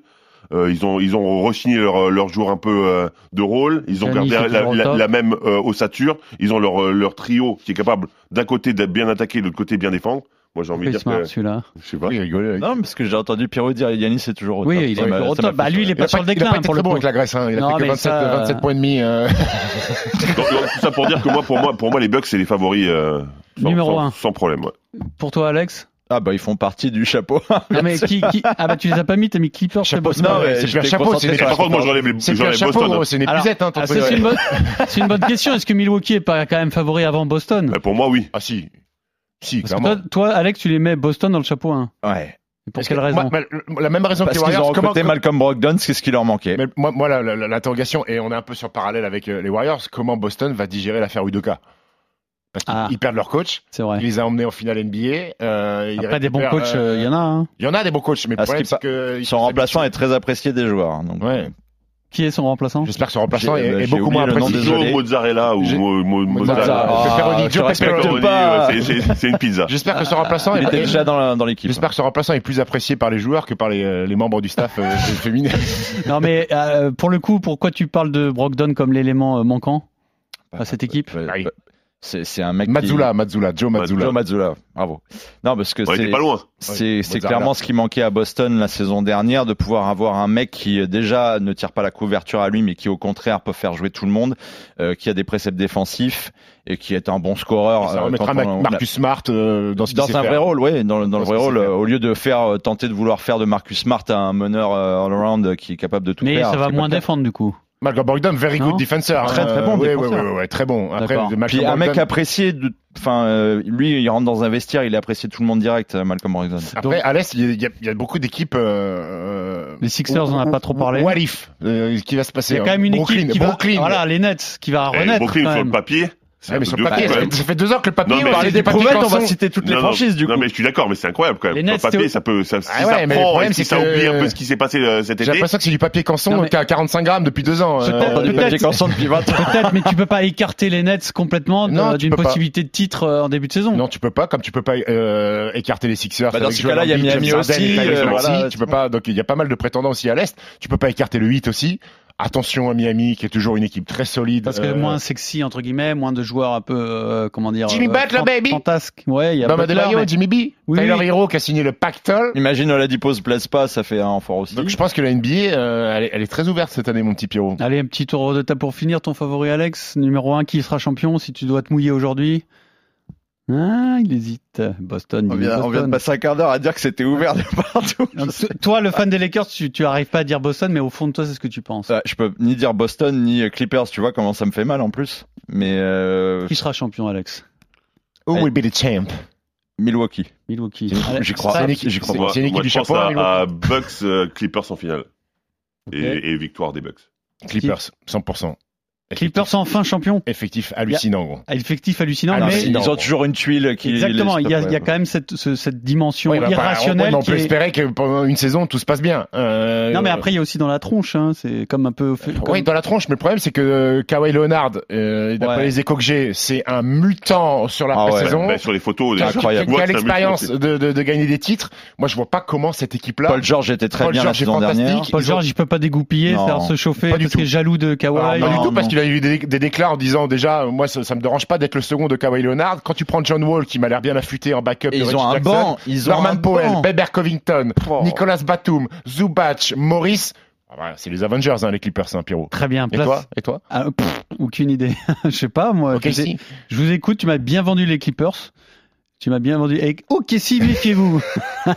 Euh, ils ont ils ont re-signé leur, leur joueur un peu euh, de rôle. Ils ont Giannis gardé la, même euh, ossature. Ils ont leur, leur trio qui est capable d'un côté d'être bien attaqué, de l'autre côté bien défendre. Moi, j'ai envie de dire smart, que celui-là. je sais pas. Oui, rigolez. avec- Non, parce que j'ai entendu Pierrot dire Yannis c'est toujours au Oui, top. il Ça est m'a- au ça m'a top. Bah, lui, il est. Il a pas sur pas, le il a déclin pas été pour très le bon coup. avec la Grèce, hein. Il a Non, fait que mais 27, ça- 27 points et demi. euh. Donc, donc, tout ça pour dire que moi, pour moi, pour moi, les Bucks, c'est les favoris euh, sans, Numéro sans- un. sans problème. ouais. Pour toi, Alex? Ah bah ils font partie du chapeau. Non, mais qui, qui... Ah bah tu les as pas mis, t'as mis Clippers chez Chapeau, Boston. Non, mais c'est j'étais chapeau, c'est par contre, moi, j'enlève les, C'est plus un j'enlève chapeau, Boston. gros, c'est une Alors, épuisette, hein, ton ah, truc. ça, c'est une, bonne... c'est une bonne question. Est-ce que Milwaukee est pas quand même favori avant Boston? Bah, pour moi, oui. Ah si. Si, Parce que toi, toi, Alex, tu les mets Boston dans le chapeau 1. Ouais. Et pour quelle que- raison moi, La même raison Parce que les qu'ils ont Warriors. Comment, recruté Malcolm Brogdon, c'est ce qui leur manquait. mais moi, moi l'interrogation, et on est un peu sur parallèle avec euh, les Warriors, comment Boston va digérer l'affaire Udoka? Parce qu'ils Ah. perdent leur coach, C'est il vrai. les a emmenés en finale NBA. euh, Après, des bons coachs, il euh, y en a. Hein. Il y en a des bons coachs, mais le problème c'est que... Son remplaçant est très apprécié des joueurs. hein, Donc, Ouais. Qui est son remplaçant J'espère que son remplaçant est, bah, est beaucoup moins apprécié. Joe Mozzarella ou Mo- Mo- Mozzarella. Ah, Joe respectes Pepperoni. pas. Ouais, c'est- une pizza. J'espère que son remplaçant il est, était déjà dans l'équipe. J'espère que ce remplaçant est plus apprécié par les joueurs que par les, euh, les membres du staff euh, féminin. Non, mais euh, pour le coup, pourquoi tu parles de Brogdon comme l'élément euh, manquant à cette équipe? C'est un mec. qui- Mazzula, Mazzula, Joe Mazzula. Joe Mazzula, bravo. Non, parce que Ouais, c'est pas loin. c'est Ouais, clairement ce qui manquait à Boston la saison dernière, de pouvoir avoir un mec qui euh, déjà ne tire pas la couverture à lui, mais qui au contraire peut faire jouer tout le monde, euh, qui a des préceptes défensifs et qui est un bon scoreur. Ça euh, remettra Marcus Smart euh, dans ce dans un faire. vrai rôle, oui, dans, le- dans le vrai rôle, euh, au lieu de faire euh, tenter de vouloir faire de Marcus Smart un meneur euh, all-around euh, qui est capable de tout Mais faire. ça va moins défendre du coup. Malcolm Brogdon, very Non good defenseur. Très, hein. très bon Ouais, défenseur. ouais, ouais, ouais, très bon. Après, Puis un mec apprécié, de, enfin, euh, lui, il rentre dans un vestiaire, il est apprécié de tout le monde direct, euh, Malcolm Brogdon. Après, à l'Est, il y a- il y, y a beaucoup d'équipes. euh, Les Sixers, on n'a pas trop parlé. What if euh, Qui va se passer Il y a quand même une Brooklyn, équipe qui va, Brooklyn. voilà, les Nets, qui va Eh, renaître. Brooklyn, quand sur le papier. C'est Ouais, mais sur le papier, ça fait- ça fait deux ans que le papier, Non, mais on parlait c'est des on va citer toutes les Non, non, franchises, du non, coup. mais je suis d'accord, mais c'est incroyable quand même. Les Sur le papier, ça peut, ça, si Ah ça ouais, mais le prend problème, si ça que- oublie un peu ce qui s'est passé euh, cet J'ai été. l'impression que c'est du papier Canson Non, mais- qui a 45 grammes depuis deux ans. Euh, Du peut-être. papier Canson depuis 20 ans. Peut-être, mais tu peux pas écarter les Nets complètement Non, d'une pas. possibilité de titre euh, en début de saison. Non, tu peux pas, comme tu peux pas euh, écarter les Sixers. Bah, dans ce cas-là, il y a Miami aussi. Tu peux pas. Donc il y a pas mal de prétendants aussi à l'est. Tu peux pas écarter le 8 aussi. Attention à Miami, qui est toujours une équipe très solide. Parce que euh, moins sexy entre guillemets, moins de joueurs un peu euh, comment dire. Jimmy euh, Butler, baby. Fantasque. Ouais, il y a Bam Butler, mais- Jimmy B, Oui, Tyler oui. Hero qui a signé le pactole. Imagine Oladipo se plaise pas, ça fait un fort aussi. Donc je pense que la NBA, euh, elle, est, elle est très ouverte cette année, mon petit Pierrot. Allez, un petit tour de table pour finir. Ton favori, Alex. Numéro 1, qui sera champion si tu dois te mouiller aujourd'hui? Ah, il hésite. Boston. On vient, on vient de passer un quart d'heure à dire que c'était ouvert de partout. Toi, le fan des Lakers, tu, tu arrives pas à dire Boston, mais au fond de toi, c'est ce que tu penses. Ça, je peux ni dire Boston ni euh, Clippers, tu vois comment ça me fait mal en plus. Mais euh, Qui sera champion, Alex? Who will be the champ? Milwaukee. Milwaukee. J'y- crois. C'est une équipe- J'y crois c'est une équipe Moi, du je pense chapeau, à, Bucks euh, Clippers en finale. Et, et victoire des Bucks. Clippers, 100%. Clippers enfin champion. Effectif hallucinant, gros. Effectif hallucinant, Ah, mais c'est- Ils ont toujours une tuile qui. exactement. Il y a, il y a ouais. quand même cette, ce- cette dimension Ouais, bah, bah, irrationnelle. ouais, on peut est- espérer que pendant une saison, tout se passe bien. Euh, Non, mais après, il y a aussi dans la tronche. Hein. C'est comme un peu. Oui, comme- dans la tronche, mais le problème c'est que euh, Kawhi Leonard, euh, d'après Ouais. les échos que j'ai, c'est un mutant sur la Ah ouais. pré-saison. Bah, sur les photos, déjà, incroyable. qui a c'est l'expérience de, de, de gagner des titres. Moi, je vois pas comment cette équipe-là. Paul George était très Paul bien George la saison dernière. Paul George, il peut pas dégoupiller, se chauffer Pas du parce qu'il est tout. jaloux de Kawhi. Pas du tout, parce. Qu'il a eu des, des déclars en disant déjà, moi, ça, ça me dérange pas d'être le second de Kawhi Leonard. Quand tu prends John Wall, qui m'a l'air bien affûté en backup, Et de ils Reggie ont un Jackson, banc, ils ont Norman un Powell, banc. Beber Covington, Oh. Nicolas Batum, Zubac, Morris. Ah, voilà, c'est les Avengers, hein, les Clippers, hein, Pierrot. Très bien. Et Place... toi? Et toi? Ah, pff, aucune idée. Je sais pas, moi. Ok, je, si. je vous écoute. Tu m'as bien vendu les Clippers. Tu m'as bien vendu. Et, ok, si, méfiez-vous.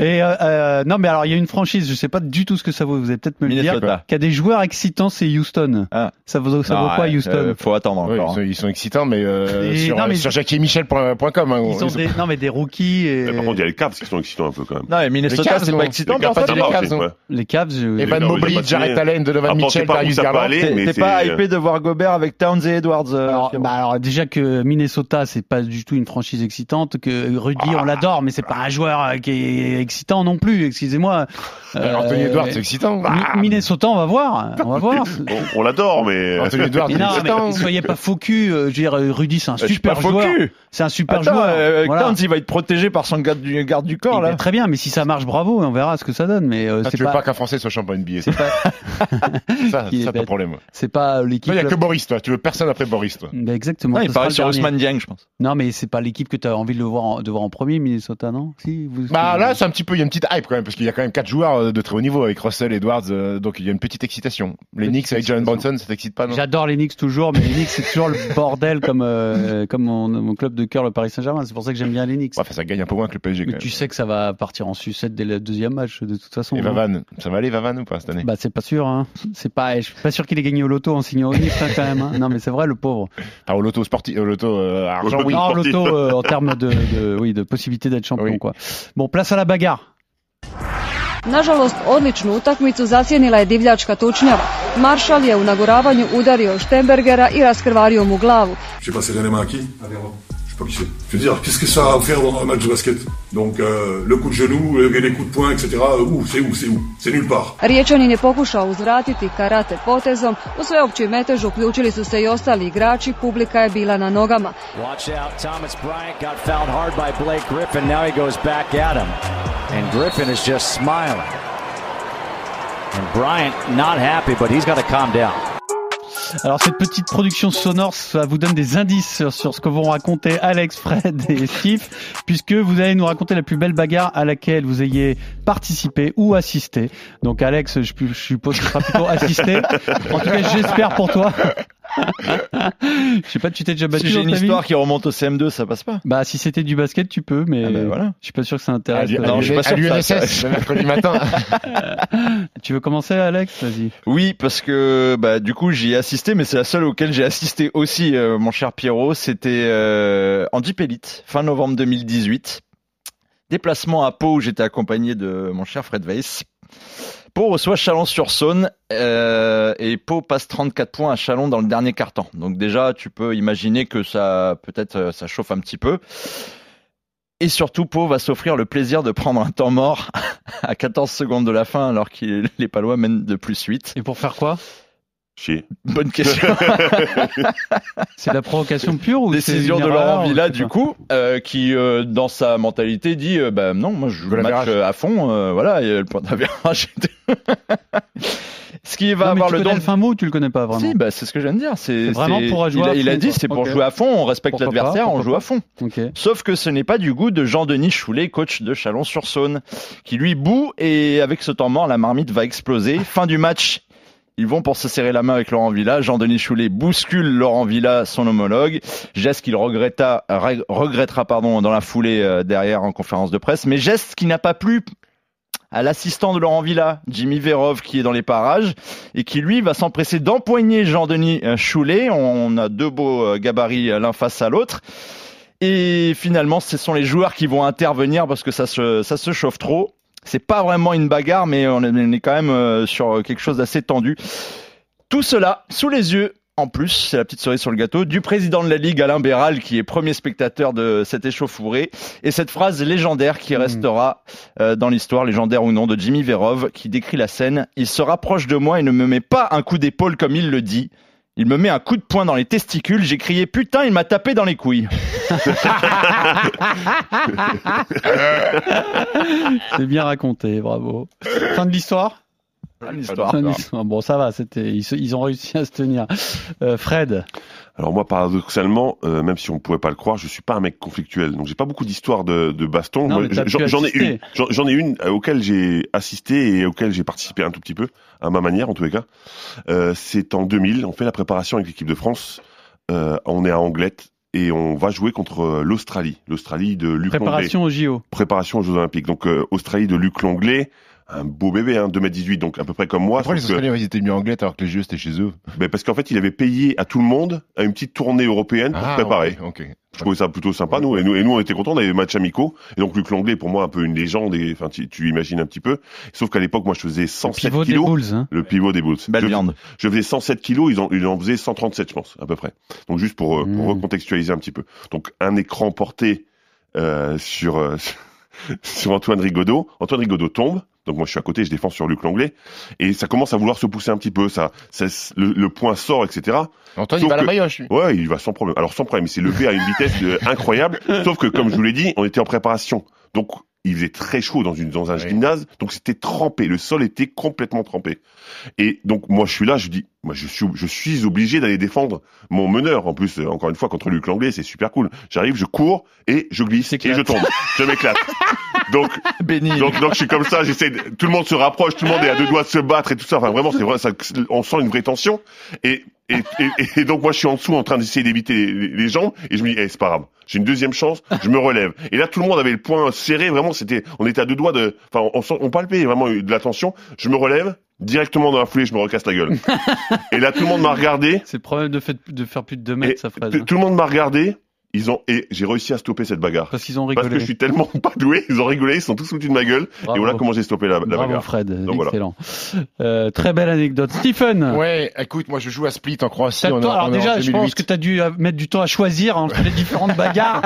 Et euh, euh, non, mais alors il y a une franchise. Je sais pas du tout ce que ça vaut. Vous allez peut-être me le dire. Qui a des joueurs excitants, c'est Houston. Ah. Ça vaut, ça vaut quoi, ouais, Houston euh, Faut attendre Oui, encore. ils, sont, ils sont excitants, mais, euh, Et- sur, non, mais- sur jacquiemichel.com. Hein, Ils sont ils sont- des, non, mais des rookies. Et... Par contre, il y a les Cavs qui sont excitants un peu quand même. Non, et Les Minnesota, Cavs, c'est pas excitant Les Cavs, les Cavs. Les Cavs. Evan Mobley, signé. Allen, Donovan Mitchell, Darius Garland. T'es mais pas hypé de voir Gobert avec Towns et Edwards euh, bah alors déjà que Minnesota c'est pas du tout une franchise excitante, que Rudy on l'adore, mais c'est pas un joueur euh, qui est excitant non plus. Excusez-moi. Euh, Anthony Euh, Edwards, c'est excitant. Ah, Minnesota, on va voir, on va voir. On, on l'adore, mais. Anthony Edwards, c'est non, excitant. mais soyez pas faux cul. euh, Je veux dire, Rudy c'est un super pas joueur. C'est un super Attends, joueur. euh, Voilà. Towns, il va être protégé par son garde du, garde du corps, Il est là. très bien, mais si ça marche, bravo, on verra ce que ça donne. Mais euh, Ah, c'est tu veux pas, pas qu'un Français soit champion NBA. c'est pas, Ça, bête. problème. c'est pas l'équipe. Il y a que Boris, toi. Tu veux personne après Boris, toi. Bah, exactement. Il paraît sur. Ousmane Dieng, je pense. Non, mais c'est pas l'équipe que tu as envie de le voir en, de voir en premier, Minnesota, non? Si, vous, Bah là, c'est un petit peu, il y a une petite hype quand même, parce qu'il y a quand même quatre joueurs euh, de très haut niveau avec Russell, Edwards, euh, donc il y a une petite excitation. Les Petite Knicks avec Jalen. Brunson, ça t'excite pas, non? J'adore les Knicks toujours, mais les Knicks c'est toujours le bordel comme euh, comme mon, mon club de cœur, le Paris Saint-Germain. C'est pour ça que j'aime bien les Knicks. Ouais, enfin, ça gagne un peu moins que le PSG quand mais même. tu sais que ça va partir en sucette dès le deuxième match de toute façon. Et hein. Vavan, ça va aller Vavan ou pas cette année? Bah c'est pas sûr. Hein. C'est pas. Je suis pas sûr qu'il ait gagné au loto en signant au Knicks hein, quand même. hein. Non mais c'est vrai le pauvre. Ah, au loto sportif, au loto euh, argent, oui. non, loto euh, en termes de, de oui de possibilité d'être champion Oui. quoi. Bon place à la bagarre. Nažalost, odličnu utakmicu zasjenila je divljačka tučnjava. Maršal je u nagoravanju udario Štembergera i raskrvario mu glavu. J'ai passé l'élément à qui Je sais pas qui c'est. Je veux dire, qu'est-ce que ça a faire dans un match de basket Donc, euh, le coup de genou, les coups de poing, etc. euh, Où C'est où C'est où C'est nulle part. Riječanin je pokušao uzvratiti karate potezom, u sveopćoj metež uključili su se i ostali igrači, publika je bila na nogama. Watch out, Thomas Bryant got fouled hard by Blake Griffin. Now he goes back at him. And Griffin is just smiling. And Bryant not happy, but he's got to calm down. Alors cette petite production sonore, ça vous donne des indices sur, ce que vont raconter Alex, Fred et Steve, puisque vous allez nous raconter la plus belle bagarre à laquelle vous ayez participé ou assisté. Donc Alex, je, je suppose que tu seras plutôt assisté. En tout cas, j'espère pour toi. je sais pas, tu t'es déjà battu Si j'ai une histoire qui remonte au CM2, ça passe pas. Bah si c'était du basket, tu peux, mais Ah bah voilà. je suis pas sûr que ça intéresse. À, non, je suis pas sûr que ça l'UNSS, le mercredi matin. Tu veux commencer, Alex? Vas-y. Oui, parce que bah du coup j'y ai assisté, mais c'est la seule auquel j'ai assisté aussi, euh, mon cher Pierrot. C'était euh, en Jeep Elite, fin novembre 2018. Déplacement à Pau où j'étais accompagné de mon cher Fred Weiss. Pau reçoit Chalon-sur-Saône euh, et Pau passe 34 points à Chalon dans le dernier quart-temps. Donc déjà, tu peux imaginer que ça peut-être euh, ça chauffe un petit peu. Et surtout, Pau va s'offrir le plaisir de prendre un temps mort à 14 secondes de la fin alors que les Palois mènent de plus 8. Et pour faire quoi? Chier. Bonne question. C'est la provocation pure ou c'est Décision de Laurent Villa, du coup, euh, qui, euh, dans sa mentalité, dit euh, bah, non, moi je joue le match euh, à fond, euh, voilà, et le point d'average. Ce qui va Non, avoir tu le connais don. le fin mot ou tu le connais pas vraiment Si, bah, c'est ce que je viens de dire. C'est vraiment pour jouer il a, à il a fond, dit, c'est pour jouer à fond, on respecte l'adversaire, on joue à fond. Ok. Sauf que ce n'est pas du goût de Jean-Denis Choulet, coach de Chalon-sur-Saône, qui lui boue et avec ce temps mort, la marmite va exploser. Fin du match, ils vont pour se serrer la main avec Laurent Villa. Jean-Denis Choulet bouscule Laurent Villa, son homologue. Geste qu'il regretta, reg- regrettera pardon, dans la foulée euh, derrière en conférence de presse. Mais geste qui n'a pas plu à l'assistant de Laurent Villa, Jimmy Verov, qui est dans les parages, et qui lui va s'empresser d'empoigner Jean-Denis euh, Choulet. On a deux beaux euh, gabarits l'un face à l'autre. Et finalement, ce sont les joueurs qui vont intervenir parce que ça se chauffe trop. C'est pas vraiment une bagarre, mais on est, quand même euh, sur quelque chose d'assez tendu. Tout cela sous les yeux, en plus, c'est la petite cerise sur le gâteau, du président de la Ligue, Alain Béral, qui est premier spectateur de cette échauffourée. Et cette phrase légendaire qui restera euh, dans l'histoire, légendaire ou non, de Jimmy Verov, qui décrit la scène. Il se rapproche de moi et ne me met pas un coup d'épaule comme il le dit. Il me met un coup de poing dans les testicules. J'ai crié putain, il m'a tapé dans les couilles. C'est bien raconté, bravo. Fin de l'histoire? Bon, ça va, c'était, ils, ont réussi à se tenir. Euh, Fred, Alors moi, paradoxalement, euh, même si on pouvait pas le croire, je suis pas un mec conflictuel. Donc j'ai pas beaucoup d'histoires de, de baston. J'en ai une. J'en ai une euh, auquel j'ai assisté et auquel j'ai participé un tout petit peu, à ma manière en tous les cas. Euh, C'est en 2000. On fait la préparation avec l'équipe de France. Euh, on est à Anglette et on va jouer contre l'Australie. L'Australie de Luc Longley. préparation au JO. Préparation aux Jeux Olympiques. Donc euh, Australie de Luc Longley. Un beau bébé, hein, 2m18, donc à peu près comme moi. Pourquoi les Australiens ils étaient mis en alors que les jeux c'était chez eux? Ben parce qu'en fait, il avait payé à tout le monde à une petite tournée européenne pour Ah, se préparer. ok, ok. Je trouvais ça plutôt sympa, nous. Et nous, et nous, on était contents, on avait des matchs amicaux. Et donc, Luc Langlais, pour moi, un peu une légende. Et, enfin, tu, tu imagines un petit peu. Sauf qu'à l'époque, moi, je faisais 107 Pivot des kilos. Bulls. Hein. Le pivot des Bulls. Belle je, viande. je faisais 107 kilos, ils en, ils en faisaient 137, je pense, à peu près. Donc, juste pour, euh, pour Mmh. recontextualiser un petit peu. Donc, un écran porté euh, sur, euh, sur Antoine Rigaudot. Antoine Rigaudot tombe. Donc moi je suis à côté, je défends sur Luc Langlais et ça commence à vouloir se pousser un petit peu, ça, ça le, le point sort, etc. Antoine, il va à la lui. Ouais, il va sans problème. Alors sans problème, il s'est levé à une vitesse incroyable. Sauf que comme je vous l'ai dit, on était en préparation. Donc il faisait très chaud dans, une, dans un gymnase, donc c'était trempé. Le sol était complètement trempé. Et donc moi je suis là, je dis, moi je suis, je suis obligé d'aller défendre mon meneur. En plus, euh, encore une fois contre Luc Langlais, c'est super cool. J'arrive, je cours et je glisse et je tombe. je m'éclate. Donc, Béni. donc, donc je suis comme ça, j'essaie, de- tout le monde se rapproche, tout le monde est à deux doigts de se battre et tout ça. Enfin, vraiment, c'est vrai, ça, on sent une vraie tension. Et, et, et, et donc, moi, je suis en dessous en train d'essayer d'éviter les, les gens et je me dis, eh, c'est pas grave. J'ai une deuxième chance, je me relève. Et là, tout le monde avait le poing serré, vraiment, c'était, on était à deux doigts de, enfin, on, sent- on palpait vraiment de la tension. Je me relève, directement dans la foulée, je me recasse la gueule. et là, tout le monde m'a regardé. C'est le problème de, fait, de faire plus de 2 mètres, ça, Fred. Tout tout le monde m'a regardé. Ils ont et j'ai réussi à stopper cette bagarre. Parce qu'ils ont Parce rigolé. que je suis tellement pas doué, ils ont rigolé, ils sont tous foutus de ma gueule. Bravo. Et voilà comment j'ai stoppé la, la Bravo bagarre. Fred, Donc, voilà. excellent. Euh, très belle anecdote. Stephen Ouais, écoute, moi je joue à Split en Croatie. On temps- alors on déjà, je pense 2008. que tu as dû euh, mettre du temps à choisir entre les différentes bagarres.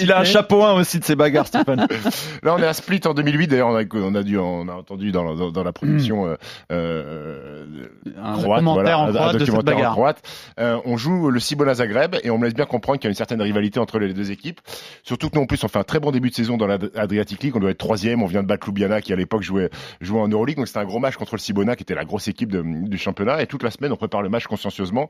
il a un chapeau 1 aussi de ses bagarres, Stéphane. Là, on est à Split en 2008. D'ailleurs, on a, on a dû, on a entendu dans, la- dans, dans la production euh, euh, Un croate, commentaire voilà, en un- un croate de cette documentaire en bagarre. croate. Euh, on joue le Cibona Zagreb et on me laisse bien comprendre qu'il y a une certaine rivalité entre les deux équipes. Surtout que nous, en plus, on fait un très bon début de saison dans l'Adriatic League. On doit être troisième. On vient de battre Ljubljana qui, à l'époque, jouait, jouait en Euroleague. Donc, c'était un gros match contre le Cibona, qui était la grosse équipe de- du championnat. Et toute la semaine, on prépare le match consciencieusement.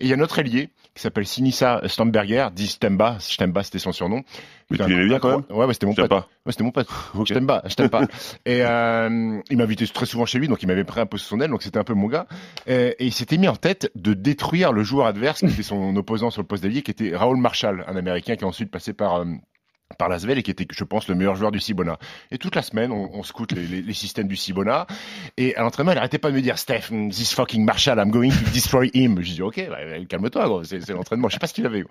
Et il y a notre ailier, qui s'appelle Sinisa Stamberger, dit Stemba. Stemba, c'était son surnom. Mais tu l'aimais bien quand même Ouais, ouais, c'était mon Je sais pote. Ouais, c'était mon pote. Je t'aime pas, je t'aime pas. Et euh, il m'invitait très souvent chez lui, donc il m'avait pris un peu sous son aile, donc c'était un peu mon gars. Et, et il s'était mis en tête de détruire le joueur adverse, qui était son opposant sur le poste d'ailier, qui était Raoul Marshall, un Américain qui est ensuite passé par euh, par Lasvel et qui était, je pense, le meilleur joueur du Cibona. Et toute la semaine, on, on scoute les, systèmes du Cibona. Et à l'entraînement, il arrêtait pas de me dire, Steph, this fucking Marshall, I'm going to destroy him. Je dis, ok, bah, calme-toi, c'est l'entraînement. Je sais pas ce qu'il avait.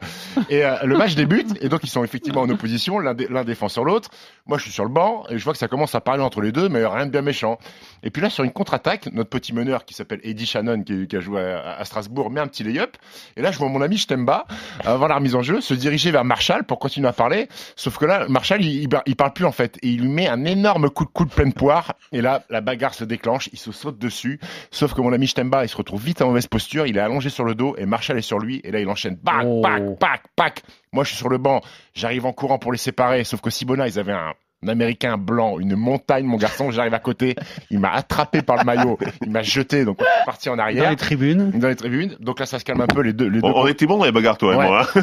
Et euh, le match débute, et donc ils sont effectivement en opposition, l'un défend sur l'autre. Moi, je suis sur le banc, et je vois que ça commence à parler entre les deux, mais rien de bien méchant. Et puis là, sur une contre-attaque, notre petit meneur qui s'appelle Eddie Shannon, qui, qui a joué à, à Strasbourg, met un petit lay-up. Et là, je vois mon ami Stemba, avant la remise en jeu, se diriger vers Marshall pour continuer à parler. Sauf que là, Marshall, il, il, il parle plus en fait. Et il lui met un énorme coup de coude pleine poire. Et là, la bagarre se déclenche. Il se saute dessus. Sauf que mon ami Stemba, il se retrouve vite en mauvaise posture. Il est allongé sur le dos et Marshall est sur lui. Et là, il enchaîne. Pac, pac, pac, pac. Moi, je suis sur le banc. J'arrive en courant pour les séparer. Sauf que Sibona, ils avaient un un américain blanc, une montagne, mon garçon, j'arrive à côté, il m'a attrapé par le maillot, il m'a jeté, donc on est parti en arrière. Dans les tribunes. Dans les tribunes. Donc là, ça se calme un peu, les deux, les On, deux on était bon dans les bagarres, toi et Ouais. moi. hein.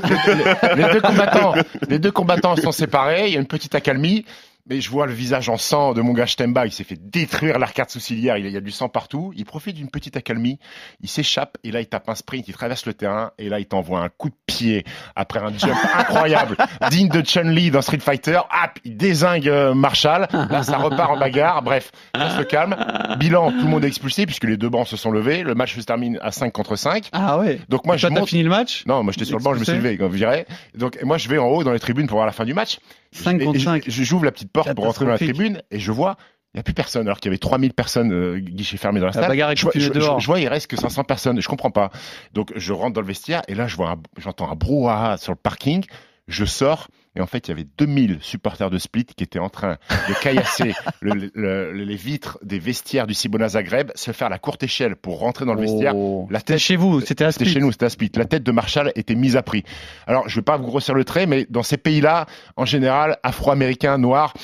les, les deux combattants, les deux combattants sont séparés. Il y a une petite accalmie. Mais je vois le visage en sang de mon gars Stemba. Il s'est fait détruire l'arcade sourcilière. Il y a du sang partout. Il profite d'une petite accalmie. Il s'échappe et là, il tape un sprint. Il traverse le terrain et là, il t'envoie un coup de pied après un jump incroyable, digne de Chun-Li dans Street Fighter. Hop, il désingue euh, Marshall. Là, ça repart en bagarre. Bref, ça se calme. Bilan, tout le monde est expulsé puisque les deux bancs se sont levés. Le match se termine à 5 contre 5. Ah ouais. Donc moi, Et je toi, monte- fini le match? Non, moi j'étais sur le banc, je me suis levé, comme je dirais. Donc moi je vais en haut dans les tribunes pour voir la fin du match. 5 Et contre je- 5. je- J'ouvre la petite porte pour rentrer dans la tribune et je vois il n'y a plus personne alors qu'il y avait 3000 personnes euh, guichets fermés dans la La salle. je, je- je- je vois il reste que 500 personnes, je comprends pas. Donc je rentre dans le vestiaire et là je vois j'entends un brouhaha sur le parking. Je sors et en fait il y avait 2000 supporters de Split qui étaient en train de caillasser le- le- les vitres des vestiaires du Cibona Zagreb, se faire la courte échelle pour rentrer dans le vestiaire. Oh. La C'était tête chez vous, c'était à c'était Split. chez nous, c'était à Split. La tête de Marshall était mise à prix. Alors, je vais pas vous grossir le trait, mais dans ces pays-là, en général, afro-américains, noirs,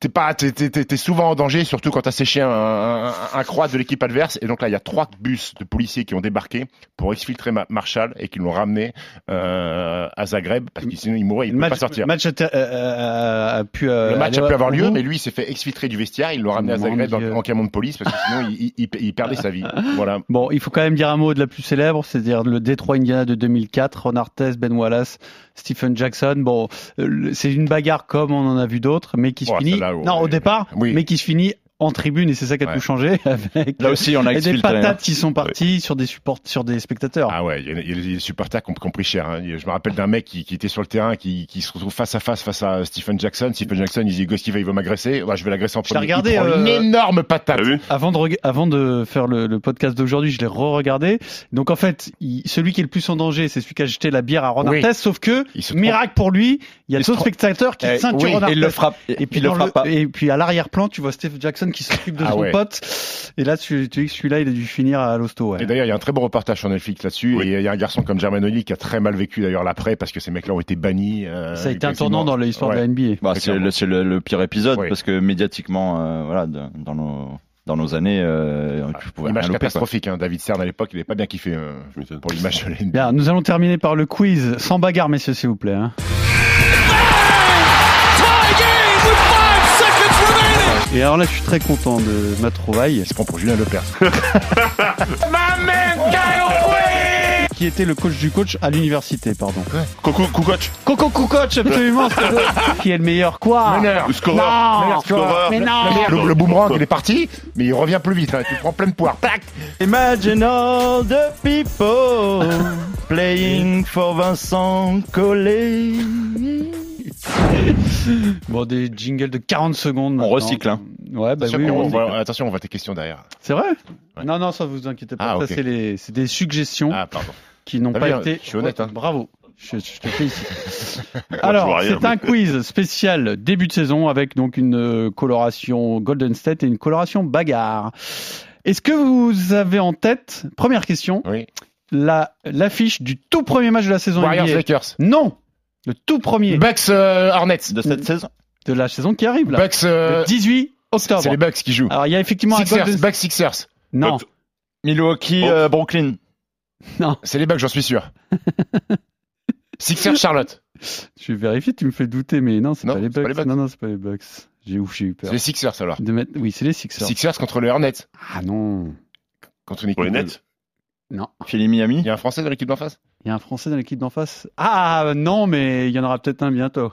t'es pas, t'es, t'es, t'es- t'es souvent en danger, surtout quand t'as séché un, un, un, croate de l'équipe adverse. Et donc là, il y a trois bus de policiers qui ont débarqué pour exfiltrer Ma- Marshall et qui l'ont ramené euh, à Zagreb parce que sinon il mourrait, il ne pouvait pas sortir. Le match a, ter- euh, euh, a pu. euh, Le match a pu avoir lieu, mais lui il s'est fait exfiltrer du vestiaire. Ils l'ont ramené à Zagreb en, en camion de police parce que sinon il, il, il perdait sa vie. Voilà. Bon, il faut quand même dire un mot de la plus célèbre, c'est-à-dire le Détroit Indiana de 2004, Ron Artest, Ben Wallace, Stephen Jackson. Bon, c'est une bagarre comme on en a vu d'autres, mais qui se Ouais, finit. ouais. Non, au départ, Oui. mais qui se finit en tribune et c'est ça qui a Ouais. tout changé avec Là aussi, on a des exfiltré, patates hein. qui sont parties sur des supports, sur des spectateurs. Ah ouais, il y, a- des supporters qui ont, qui ont pris cher. hein. Je me rappelle d'un mec qui, qui était sur le terrain, qui, qui se retrouve face à face face à Stephen Jackson. Stephen Jackson, il dit Ghost, il va m'agresser. Ouais, je vais l'agresser en Je l'ai premier. regardé, il prend euh, une énorme patate. Avant de, reg- avant de faire le, le podcast d'aujourd'hui, je l'ai re-regardé. Donc en fait, il- celui qui est le plus en danger, c'est celui qui a jeté la bière à Ron Oui. Artest, sauf que, miracle pour lui, il y a d'autres spectateurs qui Eh, ceinturent oui, Ron et il le Artest. frappe. Et puis, il le frappe et puis à l'arrière-plan, tu vois Steve Jackson qui s'occupe de Ah son ouais. pote. Et là, tu, tu dis que celui-là, il a dû finir à l'hosto. Ouais. Et d'ailleurs, il y a un très beau reportage sur Netflix là-dessus. Oui. Et il y a un garçon comme Jermaine Oli qui a très mal vécu d'ailleurs l'après parce que ces mecs-là ont été bannis. euh, Ça a été un tournant dans l'histoire de la NBA. Bah, c'est le, c'est le, le pire épisode Oui. parce que médiatiquement, euh, voilà, de- dans nos dans nos années, euh, tu pouvais Image louper, catastrophique. Hein. David Stern à l'époque, il n'avait pas bien kiffé euh, pour l'image de la NBA. Bien, nous allons terminer par le quiz. Sans bagarre, messieurs, s'il vous plaît. hein. Et alors là, je suis très content de ma trouvaille. Il se prend pour Julien Lepers. Qui était le coach du coach à l'université, pardon. Coco, Kukoc, Coco Coach, absolument. qui est le meilleur quoi Meneur. scoreur, Non, Meilleur scoreur. mais non. Le, le boomerang, il est parti, mais il revient plus vite. Hein. Tu prends plein de poire. Tac Imagine all the people playing for Vincent Collet. Bon, des jingles de 40 secondes. On recycle, hein. Ouais, bah attention, oui. on on va- attention, on voit tes questions derrière. C'est vrai? Non, non, ça vous inquiétez pas. Ah, ça, ok. c'est les, c'est des suggestions Ah, pardon. Qui n'ont T'as pas été. je suis honnête, hein. Bravo. Je, je te félicite. Alors, c'est un quiz spécial début de saison avec donc une euh, coloration Golden State et une coloration bagarre. Est-ce que vous avez en tête, première question, Oui. la l'affiche du tout premier match de la saison Warriors NBA. Lakers. Non, le tout premier Bucks euh, Hornets. De cette saison de la saison qui arrive là. Bucks. euh, Le 18 octobre. c'est les Bucks qui jouent. Alors il y a effectivement un Sixers. Golden- Bucks Sixers. Non, Milwaukee, Oh. euh, Brooklyn. non. C'est les Bucks, j'en suis sûr. Sixers Charlotte. Je vais vérifier. Tu me fais douter, mais non, c'est pas les pas Bucks. les Bucks. Non, non, c'est pas les Bucks. J'ai ouf, j'ai eu peur. C'est les Sixers alors. De mettre... Oui, c'est les Sixers. Sixers contre les Hornets. Ah non, Contre une équipe. Pour les Nets non. Philly Miami. Il y a un Français dans l'équipe d'en face? Il y a un Français dans l'équipe d'en face. Ah non, mais il y en aura peut-être un bientôt.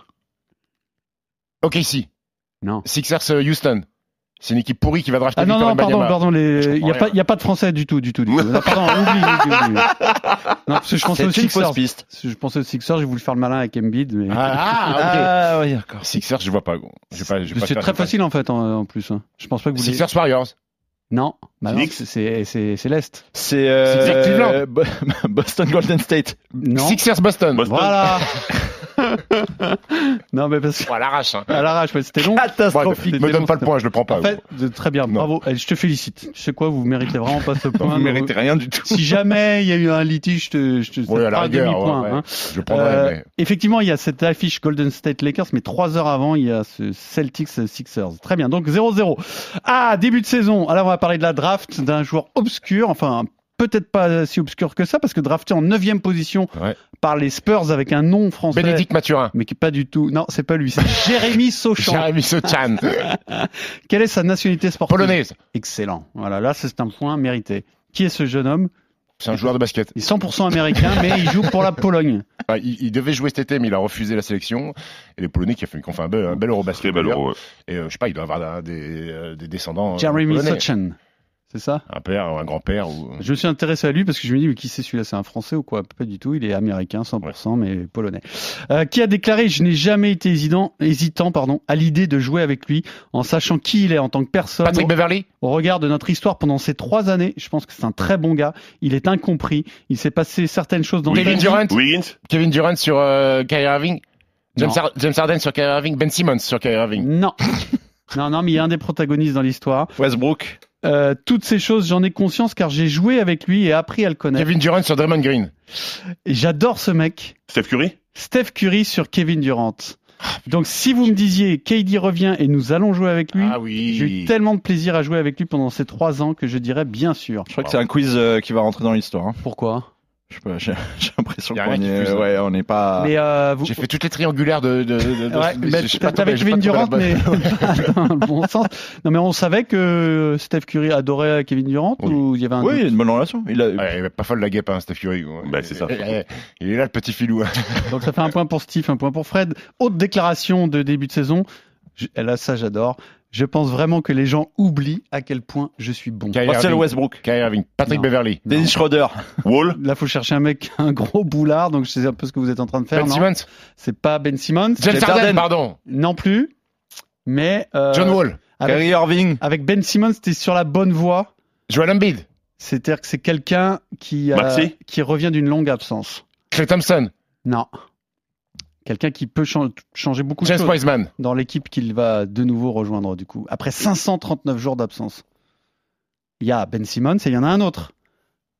Ok, si. Non. Sixers euh, Houston. C'est une équipe pourrie qui va drafter Ah non, Victor non, pardon, pardon, les... il n'y a, pas- y a pas de Français du tout, du tout, du tout. Non, pardon, oublie, oublie, oublie. Non, parce que je pensais C'est aux une Sixers. fausse piste. Je pensais aux Sixers, j'ai voulu faire le malin avec Embiid, mais... Ah, ah, Ah, oui, d'accord. ok. Sixers, je vois pas. gros. Je vais pas, je vais pas c'est très facile en fait, en, en plus. hein. Je pense pas que vous... Sixers Warriors. Non, bah non, c'est- c'est c'est- c'est l'Est. C'est euh, Cleveland. Boston Golden State. Non. Sixers Boston. Boston. Voilà Non, mais parce que... Bon, à l'arrache. Hein. À l'arrache, ouais, c'était long. Catastrophique. me donne pas le point, je le prends pas. En fait, de- très bien, Non. bravo. Eh, Je te félicite. Je sais quoi, vous méritez vraiment pas ce point. Vous mais méritez rien du tout. Si jamais il y a eu un litige, je te, je te Oui, à la rigueur, ouais, ouais. hein. Je le prendrai. Euh, mais- Effectivement, il y a cette affiche Golden State Lakers, mais trois heures avant, il y a ce Celtics Sixers. Très bien, donc 0-0. Ah, début de saison. Alors, on va parler de la draft d'un joueur obscur, enfin peut-être pas si obscur que ça, parce que drafté en neuvième position Ouais. par les Spurs avec un nom français. Bénédicte Mathurin. Mais qui est pas du tout. Non, c'est pas lui. C'est Jérémy Sauchamp. Jérémy Sochan. Quelle est sa nationalité sportive? Polonaise. Excellent. Voilà, là, c'est un point mérité. Qui est ce jeune homme? C'est un joueur de basket. Il est 100% américain, mais il joue pour la Pologne. Ah, il, il devait jouer cet été, mais il a refusé la sélection. Et les Polonais qui ont fait, qui ont fait un bel, un bel Eurobasket. Très bel d'ailleurs. euro. ouais. Et euh, je sais pas, il doit avoir un- des, euh, des descendants. euh, Jeremy polonais. Sochan. C'est ça? Un père ou un grand-père. Ou... Je me suis intéressé à lui parce que je me dis, mais qui c'est celui-là? C'est un Français ou quoi? Pas du tout, il est américain 100%, mais polonais. Euh, qui a déclaré, je n'ai jamais été hésitant, hésitant pardon, à l'idée de jouer avec lui, en sachant qui il est en tant que personne. Patrick Beverly? Au regard de notre histoire pendant ces trois années, je pense que c'est un très bon gars. Il est incompris. Il s'est passé certaines choses dans Kevin. Durant? Wiggins? Kevin Durant sur euh, Kyrie Irving? James, James Harden sur Kyrie Irving? Ben Simmons sur Kyrie Irving? Non. non, non, mais il y a un des protagonistes dans l'histoire. Westbrook? Euh, toutes ces choses, j'en ai conscience car j'ai joué avec lui et appris à le connaître. Kevin Durant sur Draymond Green j'adore ce mec. Steph Curry? Steph Curry sur Kevin Durant. Donc si vous me disiez KD revient et nous allons jouer avec lui, Ah oui j'ai eu tellement de plaisir à jouer avec lui pendant ces trois ans que je dirais bien sûr. Je crois que c'est un quiz euh, qui va rentrer dans l'histoire. hein. Pourquoi? J'ai j'ai l'impression a qu'on est, hein. ouais, on n'est pas. Mais euh, vous, J'ai fait toutes les triangulaires de... de, de, de- Ouais, mais pas j'ai Kevin pas Durant, mais dans le bon sens. Non, mais on savait que Steph Curry adorait Kevin Durant Oui. ou il y avait un Oui, il y a doute une bonne relation. Il a... Ouais, pas folle la guêpe, hein, Steph Curry. Bah, c'est ça. Il est- là, le petit filou. Donc ça fait un point pour Steve, un point pour Fred. Autre déclaration de début de saison. Je- Là, ça j'adore. Je pense vraiment que les gens oublient à quel point je suis bon. Kyrie Russell Irving. Westbrook. Kyrie Irving. Patrick Non. Beverly. Dennis Schroeder. Wall Là, faut chercher un mec, un gros boulard, donc je sais un peu ce que vous êtes en train de faire. Ben non Simmons. C'est pas Ben Simmons. James Harden, Harden. pardon. Non plus. Mais euh, John Wall. avec, Kyrie Irving. avec Ben Simmons, t'es sur la bonne voie. Joel Embiid. C'est-à-dire que c'est quelqu'un qui, euh, qui revient d'une longue absence. Clay Thompson. Non. Quelqu'un qui peut chan- changer beaucoup de James choses Wiseman. dans l'équipe qu'il va de nouveau rejoindre du coup. Après 539 jours d'absence. Il y a Ben Simmons et il y en a un autre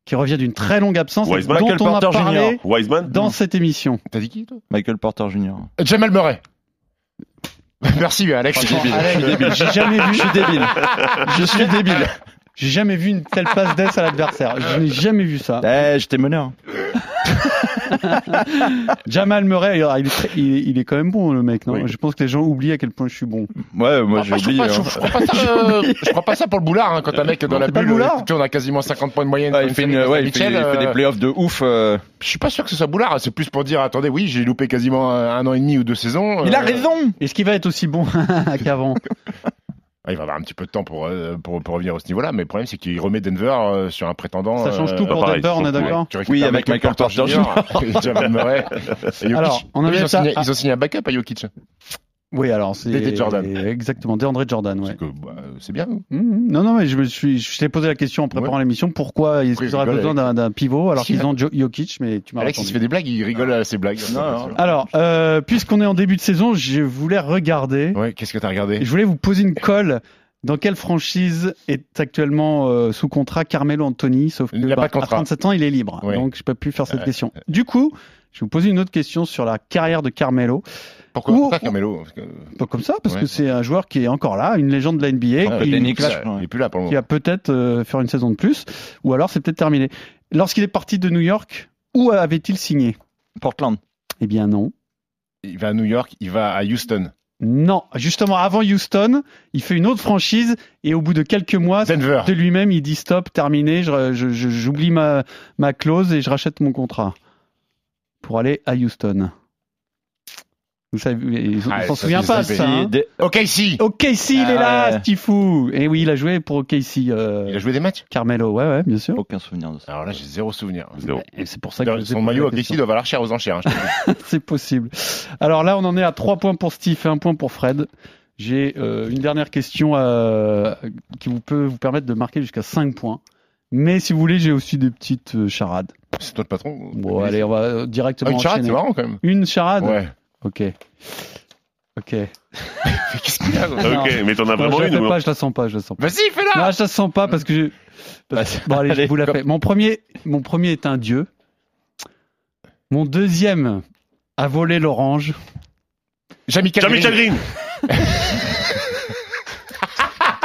qui revient d'une très longue absence Wiseman. dont Michael on a Porter parlé Jr. Wiseman dans cette émission. T'as dit qui, toi? Michael Porter Jr. Jamal Murray. Merci, Alex. Je suis débile. Alex, Je suis débile. J'ai jamais vu. Je suis débile. Je suis débile. J'ai jamais vu une telle passe d'ess à l'adversaire. Je n'ai jamais vu ça. Eh, j'étais meneur. Jamal Murray, il est, très- il, est- il est quand même bon le mec, non? Oui. Je pense que les gens oublient à quel point je suis bon. Ouais, moi Ah, j'ai je, oublié. crois pas, hein. je, je crois pas ça, euh, je crois pas ça pour le boulard, hein, quand un mec dans la bulle, le boulard. tu sais, on a quasiment 50 points de moyenne. Comme il, fait fait une- Nicolas ouais, il, fait, Mitchell, il fait des euh, playoffs de ouf. euh. Je suis pas sûr que ce soit boulard, c'est plus pour dire, attendez, oui, j'ai loupé quasiment un, an et demi ou deux saisons. Il a euh, raison Est-ce qu'il va être aussi bon qu'avant? ah, Il va avoir un petit peu de temps pour, euh, pour, pour revenir au ce niveau-là, mais le problème c'est qu'il remet Denver euh, sur un prétendant. Ça change tout euh, pour pareil, Denver, on est d'accord Oui, avec Michael Porter Jokic. Alors, on avait ça- signé, ah. ils ont signé un backup à Jokic. Oui, alors c'est DeAndre Jordan. Exactement, DeAndre Jordan, ouais. C'est que, bah, c'est bien. Mmh, mmh. Non, non, mais je me suis, je t'ai posé la question en préparant l'émission. Pourquoi qu'ils auraient besoin d'un, d'un pivot alors Si, qu'ils ont Jo- Jokic, mais tu m'as Alex, il se fait des blagues, il rigole à ses blagues. Non, non. Alors, euh, puisqu'on est en début de saison, je voulais regarder. Ouais, qu'est-ce que t'as regardé? Je voulais vous poser une colle Dans quelle franchise est actuellement euh, sous contrat Carmelo Anthony? Sauf que bah, à 37 ans, il est libre. Donc, je peux plus faire cette Ouais. question. Du coup, je vais vous poser une autre question sur la carrière de Carmelo. Pourquoi, Ou- pourquoi Carmelo Parce que- Pas comme ça, parce Ouais. que c'est un joueur qui est encore là, une légende de la NBA, Ouais, qui, il est plus là, ouais. il est plus là pour le qui moment. va peut-être euh, faire une saison de plus, ou alors c'est peut-être terminé. Lorsqu'il est parti de New York, où avait-il signé? Portland. Eh bien non. Il va à New York, il va à Houston. Non, justement, avant Houston, il fait une autre franchise et au bout de quelques mois, Denver. de lui-même, il dit stop, terminé, je- je- je- j'oublie ma, ma clause et je rachète mon contrat pour aller à Houston. Vous savez, on Ah, s'en ça, souvient pas ça, hein Ok, si Ok, si, il est Ah là, ouais. Stifou. Et oui, il a joué pour OKC. euh, Il a joué des matchs Carmelo, ouais, ouais, bien sûr. Aucun souvenir de ça. Alors là, j'ai zéro souvenir. Zéro. Et c'est pour ça que Son maillot Grecy question. doit valoir cher aux enchères. hein. C'est possible. Alors là, on en est à 3 points pour Steve et 1 point pour Fred. J'ai euh, une dernière question euh, qui vous peut vous permettre de marquer jusqu'à 5 points. Mais si vous voulez, j'ai aussi des petites euh, charades. C'est toi le patron Bon, allez, on va euh, Ah, directement Une charade, enchaîner. c'est marrant quand même. Une charade Ouais. Ok. Ok. Qu'est-ce qu'il y a Non. Ok, mais t'en as vraiment je la une fais ou pas, je la sens pas, je la sens pas. Vas-y, fais-la Non, je la sens pas parce que je... parce- Bon, allez, allez, je vous la fais. Mon premier, mon premier est un dieu. Mon deuxième a volé l'orange. Jamie Jamie Green.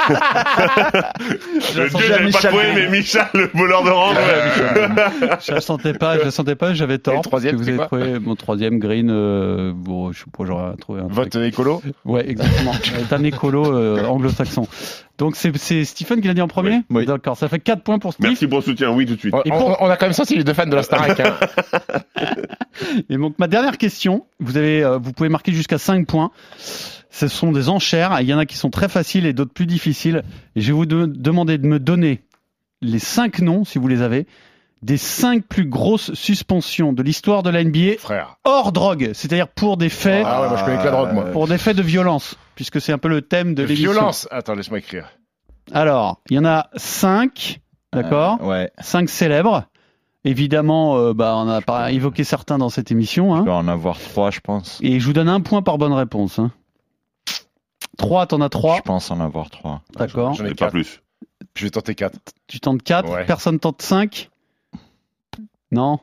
Le dieu, j'avais pas trouvé, mais Michel, le voleur d'orange. ouais. Je la sentais pas, je la sentais pas, j'avais tort. Et le troisième, vous avez trouvé mon troisième green. euh, bon, je sais pas, j'aurais trouvé un. truc. Vote écolo Ouais, exactement. C'est un écolo euh, anglo-saxon. Donc c'est c'est Stephen qui l'a dit en premier. Oui. D'accord, ça fait 4 points pour Steve. Merci pour le soutien, oui, tout de suite. on, Et pour- on- on a quand même senti les deux fans de la Starac. Hein. Et donc ma dernière question, vous avez, euh, vous pouvez marquer jusqu'à 5 points. Ce sont des enchères. Il y en a qui sont très faciles et d'autres plus difficiles. Et je vais vous de- demander de me donner les 5 noms, si vous les avez, des 5 plus grosses suspensions de l'histoire de la NBA Frère. hors drogue, c'est-à-dire pour des faits, Ah ouais, moi je connais que la drogue, moi. pour des faits de violence, puisque c'est un peu le thème de De l'émission. violence. Attends, laisse-moi écrire. Alors, il y en a 5, d'accord, Euh, ouais. 5 célèbres. Évidemment, euh, bah, on a pas évoqué certains dans cette émission. Hein. Je en avoir trois, je pense. Et je vous donne un point par bonne réponse. Hein. 3, t'en as 3, Je pense en avoir trois. d'accord. J'en ai pas plus. Je vais tenter 4. Tu tentes 4, Ouais. personne tente 5 Non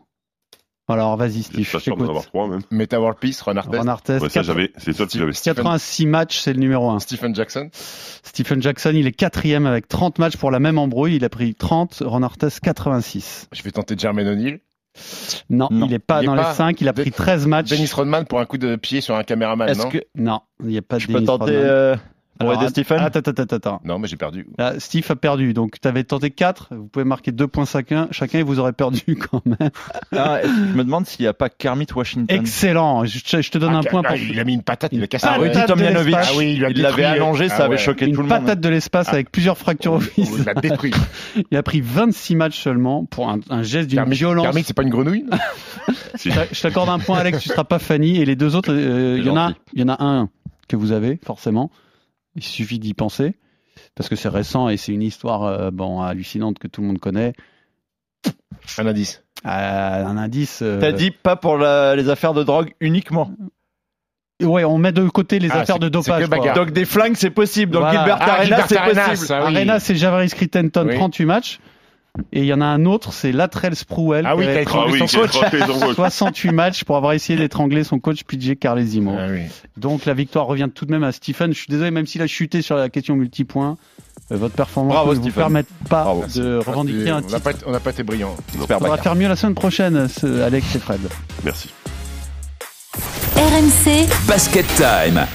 Alors, vas-y, Steve, je d'en avoir t'écoute. trois, même. Meta World Peace, Ron Artest, Ron Artest, Ouais, ça, 4 j'avais. C'est ça que j'avais. 86 matchs, c'est le numéro 1. Stephen Jackson. Stephen Jackson, il est quatrième avec 30 matchs pour la même embrouille. Il a pris 30, Ron Artest 86. Je vais tenter Jermaine O'Neal. Non, Non. il est pas Il est dans pas- les 5, il a pris 13 matchs. Dennis Rodman pour un coup de pied sur un caméraman, Est-ce non que Non, il n'y a pas de je peux Dennis tenter Rodman. euh, Alors, aider Stephen Attends, attends, attends, attends. Non, mais j'ai perdu. Là, Steve a perdu, donc tu avais tenté 4, vous pouvez marquer 2 points chacun, chacun et vous aurez perdu quand même. Ah, Je me demande s'il n'y a pas Kermit Washington. Excellent, je, je te donne Ah, un point ah, pour Il a mis une patate, il a cassé Ah, oui, œil. patate de Tomjanovic. l'espace. Ah oui, il l'avait allongé, ça Ah avait ouais. choqué tout une le monde. patate de l'espace Ah. avec plusieurs fractures au Oh, vis. Il l'a détruit. Il a pris 26 matchs seulement pour un, un geste d'une Kermit, violence. Kermit, c'est pas une grenouille Si. Je t'a- Je t'accorde un point, Alex, tu seras pas Fanny. Et les deux autres, euh, il y en a un que vous avez forcément. Il suffit d'y penser parce que c'est récent et c'est une histoire euh, bon hallucinante que tout le monde connaît. Un indice. Euh, un indice. euh, T'as dit pas pour la- les affaires de drogue uniquement. Ouais, on met de côté les Ah, affaires c'est- de c'est dopage. Donc des flingues, c'est possible. Donc Voilà. Gilbert Ah, Arenas, Gilbert c'est Arenas, possible. ah oui. Arena, c'est Javaris Crittenton, Oui. 38 matchs. Et il y en a un autre, c'est Latrell Sprouel. Ah oui, qui a étranglé Ah oui, son coach. trompé son coach. 68 matchs pour avoir essayé d'étrangler son coach PJ Carlesimo. Ah oui. Donc la victoire revient tout de même à Stephen. Je suis désolé, même s'il a chuté sur la question multipoint, euh, votre performance Bravo, ne vous Stephen. permet pas Bravo. de Ah, revendiquer c'est- un on n'a titre. pas, été- on n'a pas été brillants. Super On va faire mieux la semaine prochaine, ce- Alex et Fred. Merci. RMC Basket Time.